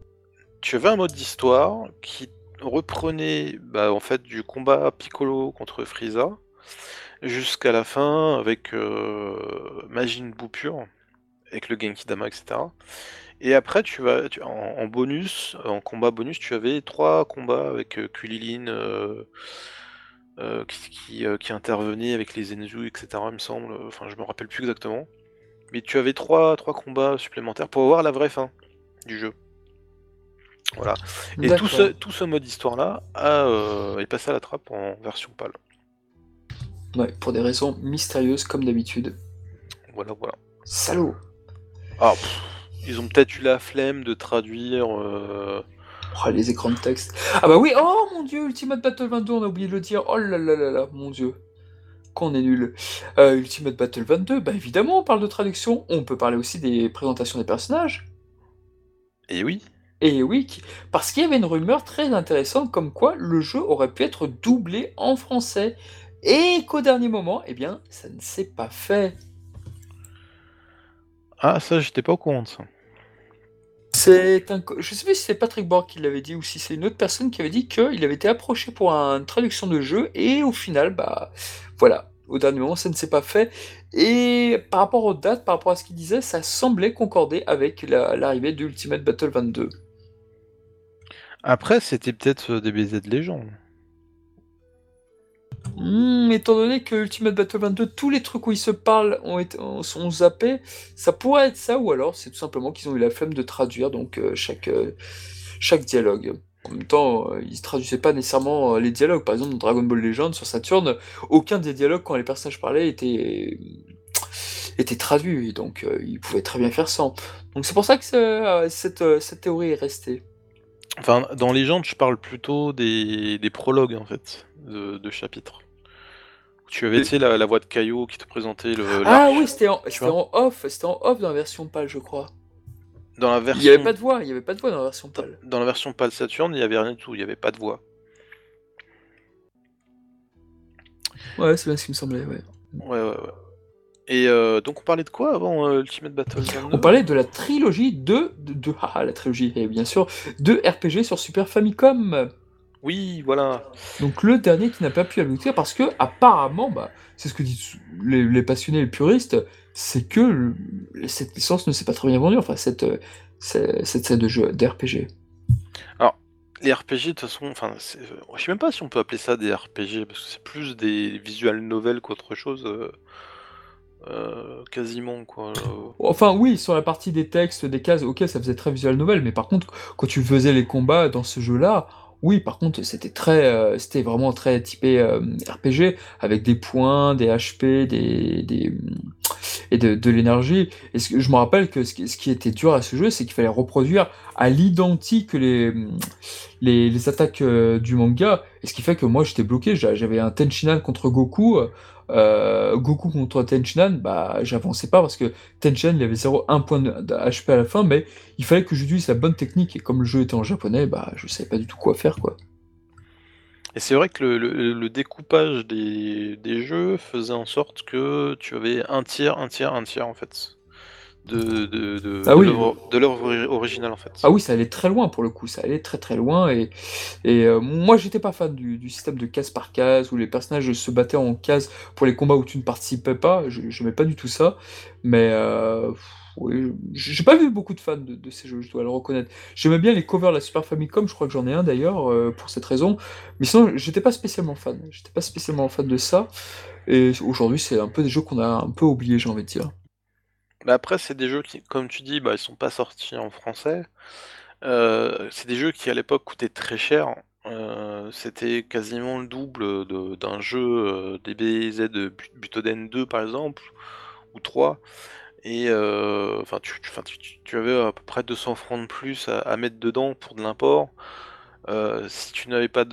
tu avais un mode d'histoire qui reprenait bah, en fait du combat Piccolo contre Frieza jusqu'à la fin avec euh, Majin Buu pur, avec le Genki Dama, etc. Et après, tu vas en, bonus, en combat bonus, tu avais trois combats avec euh, Kulilin euh, euh, qui, intervenait avec les Zenzu, etc. Il me semble. Enfin, je me rappelle plus exactement. Mais tu avais trois, trois combats supplémentaires pour avoir la vraie fin du jeu. Voilà. Et tout ce, tout ce mode histoire-là euh, est passé à la trappe en version PAL. Ouais, pour des raisons mystérieuses comme d'habitude. Voilà, voilà. Salaud Ah, pff, ils ont peut-être eu la flemme de traduire. euh, Oh, les écrans de texte. Ah bah oui, oh mon dieu, Ultimate Battle 22, on a oublié de le dire. Oh là là là là, mon dieu. Qu'on est nul. Euh, Ultimate Battle 22, bah évidemment, on parle de traduction. On peut parler aussi des présentations des personnages. Et oui. Et oui, parce qu'il y avait une rumeur très intéressante comme quoi le jeu aurait pu être doublé en français. Et qu'au dernier moment, eh bien, ça ne s'est pas fait. Ah, ça, j'étais pas au courant de ça. C'est un... Je sais plus si c'est Patrick Borg qui l'avait dit ou si c'est une autre personne qui avait dit qu'il avait été approché pour une traduction de jeu et au final, bah voilà, au dernier moment, ça ne s'est pas fait. Et par rapport aux dates, par rapport à ce qu'il disait, ça semblait concorder avec la- l'arrivée d'Ultimate Battle 22. Après, c'était peut-être euh, des BZ de légende. Hmm, étant donné que Ultimate Battle 22, tous les trucs où ils se parlent ont été, ont- sont zappés, ça pourrait être ça, ou alors c'est tout simplement qu'ils ont eu la flemme de traduire donc euh, chaque, euh, dialogue. En même temps, euh, ils traduisaient pas nécessairement euh, les dialogues. Par exemple, dans Dragon Ball Legend sur Saturn, aucun des dialogues quand les personnages parlaient était, était traduit, donc euh, ils pouvaient très bien faire sans. Donc c'est pour ça que euh, euh, cette théorie est restée. Enfin, dans Légende, je parle plutôt des, des prologues, en fait, de, de chapitres. Tu avais, Et- tu sais, la, la voix de Caillot qui te présentait le. Ah oui, c'était en, off, c'était en off dans la version PAL, je crois. Dans la Il version. n'y avait pas de voix, il n'y avait pas de voix dans la version PAL. dans la version PAL Saturn, il n'y avait rien du tout, il n'y avait pas de voix. Ouais, c'est bien ce qui me semblait, ouais. Ouais, ouais, ouais. Et euh, donc, on parlait de quoi avant euh, Ultimate Battle 22 On parlait de la trilogie de, de, de- ah, la trilogie, et bien sûr, de RPG sur Super Famicom. Oui, voilà. Donc le dernier qui n'a pas pu aboutir parce que apparemment, bah, c'est ce que disent les, les passionnés, les puristes, c'est que le- cette licence ne s'est pas très bien vendue, enfin cette, euh, cette, cette série de jeux d'RPG. Les RPG, de toute façon, enfin, c'est- je sais même pas si on peut appeler ça des RPG, parce que c'est plus des visual novels qu'autre chose. Euh, quasiment, quoi. Enfin oui, sur la partie des textes, des cases, ok, ça faisait très visual novel, mais par contre, quand tu faisais les combats dans ce jeu-là, oui, par contre, c'était très, euh, c'était vraiment très typé euh, RPG, avec des points, des HP, des, des et de, l'énergie. Et je me rappelle que ce qui, était dur à ce jeu, c'est qu'il fallait reproduire à l'identique les, les, attaques du manga, et ce qui fait que moi j'étais bloqué, J'a- j'avais un Tenshinhan contre Goku, euh, Goku contre Tenshinhan, bah j'avançais pas parce que Tenshinhan il avait 0,1 point de, HP à la fin, mais il fallait que j'utilise la bonne technique, et comme le jeu était en japonais, bah je savais pas du tout quoi faire quoi. Et c'est vrai que le, le- le découpage des jeux faisait en sorte que tu avais un tiers, un tiers, un tiers, en fait. De, de, de, Ah oui. l'œuvre- de l'œuvre ori- originale, en fait. Ah oui, ça allait très loin pour le coup, ça allait très très loin et, et euh, moi j'étais pas fan du, du système de case par case où les personnages se battaient en case pour les combats où tu ne participais pas, je j'aimais pas du tout ça, mais euh, oui, j'ai pas vu beaucoup de fans de, de ces jeux, je dois le reconnaître. J'aimais bien les covers de la Super Famicom, je crois que j'en ai un d'ailleurs euh, pour cette raison, mais sinon j'étais pas spécialement fan, j'étais pas spécialement fan de ça et aujourd'hui c'est un peu des jeux qu'on a un peu oubliés j'ai envie de dire. Mais après, c'est des jeux qui, comme tu dis, bah, ils sont pas sortis en français. Euh, c'est des jeux qui, à l'époque, coûtaient très cher. Euh, c'était quasiment le double d'un jeu euh, DBZ de Bu- Butoden 2, par exemple, ou 3. Et euh, tu, tu- tu- tu- avais à peu près 200 francs de plus à, à mettre dedans pour de l'import. Si tu n'avais pas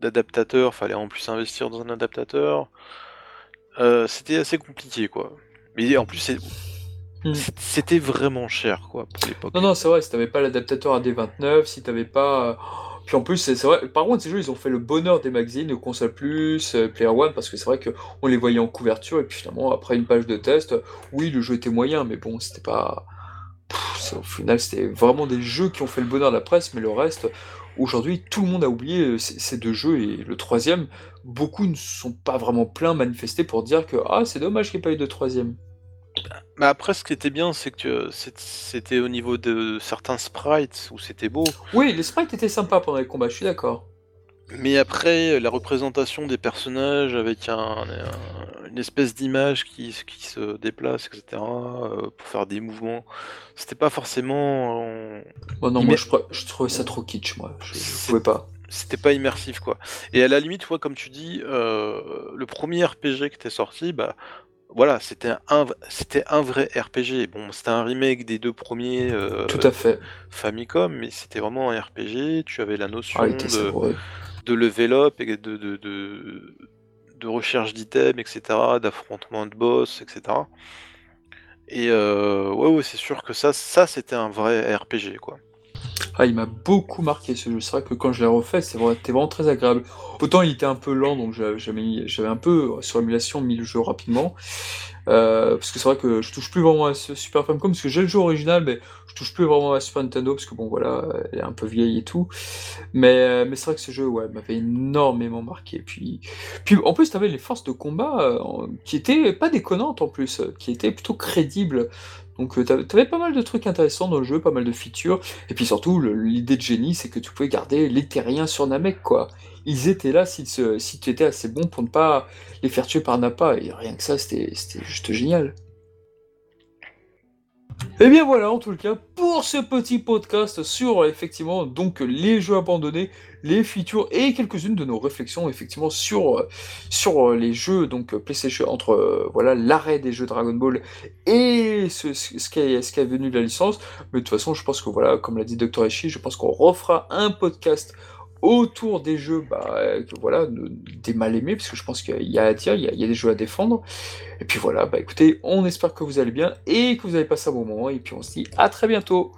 d'adaptateur, fallait en plus investir dans un adaptateur. C'était assez compliqué, quoi. Mais en plus, hmm. c'était vraiment cher, quoi, pour l'époque. Non, non, c'est vrai, si t'avais pas l'adaptateur AD29, si t'avais pas... Puis en plus, c'est vrai, par contre, ces jeux, ils ont fait le bonheur des magazines, Console Plus, euh, Player One, parce que c'est vrai qu'on les voyait en couverture, et puis finalement, après une page de test, oui, le jeu était moyen, mais bon, c'était pas au final, c'était vraiment des jeux qui ont fait le bonheur de la presse, mais le reste, aujourd'hui, tout le monde a oublié euh, ces, deux jeux. Et le troisième, beaucoup ne sont pas vraiment pleins manifestés pour dire que ah, c'est dommage qu'il n'y ait pas eu de troisième. Bah après, ce qui était bien, c'est que c'était au niveau de certains sprites où c'était beau. Oui, les sprites étaient sympas pendant les combats, je suis d'accord. Mais après, la représentation des personnages avec un, une espèce d'image qui, qui se déplace, etc., euh, pour faire des mouvements, c'était pas forcément. Oh non, moi je, trouvais ça trop kitsch, moi. Je, pouvais pas. C'était pas immersif, quoi. Et à la limite, toi, comme tu dis, euh, le premier RPG qui était sorti, bah. Voilà, c'était un, c'était un vrai RPG. Bon, c'était un remake des deux premiers euh, Tout à fait. Famicom, mais c'était vraiment un RPG. Tu avais la notion ah, de, de level up et de, de, de, recherche d'items, etc., d'affrontement de boss, etc. Et euh, ouais, ouais c'est sûr que ça, ça c'était un vrai RPG, quoi. Ah, il m'a beaucoup marqué ce jeu. C'est vrai que quand je l'ai refait, c'était vraiment très agréable. Autant il était un peu lent, donc j'avais un peu sur l'émulation mis le jeu rapidement. Euh, parce que c'est vrai que je touche plus vraiment à ce Super Famicom, parce que j'ai le jeu original, mais je touche plus vraiment à Super Nintendo, parce que bon voilà, elle est un peu vieille et tout. Mais, euh, mais c'est vrai que ce jeu, ouais, m'avait énormément marqué. Puis, puis en plus, tu avais les forces de combat euh, qui étaient pas déconnantes en plus, qui étaient plutôt crédibles. Donc tu avais pas mal de trucs intéressants dans le jeu, pas mal de features. Et puis surtout, l'idée de génie, c'est que tu pouvais garder les terriens sur Namek, quoi ils étaient là si, si tu étais assez bon pour ne pas les faire tuer par Nappa. Et rien que ça, c'était juste génial. Et eh bien voilà, en tout cas, pour ce petit podcast sur effectivement donc les jeux abandonnés, les features et quelques-unes de nos réflexions effectivement sur, sur les jeux donc PlayStation entre voilà l'arrêt des jeux Dragon Ball et ce, ce, qui est, ce qui est venu de la licence. Mais de toute façon, je pense que voilà, comme l'a dit Dr. Eshi, je pense qu'on refera un podcast autour des jeux, bah, voilà, des mal aimés, parce que je pense qu'il y a à dire, il y a, des jeux à défendre. Et puis voilà, bah écoutez, on espère que vous allez bien et que vous avez passé un bon moment, et puis on se dit à très bientôt.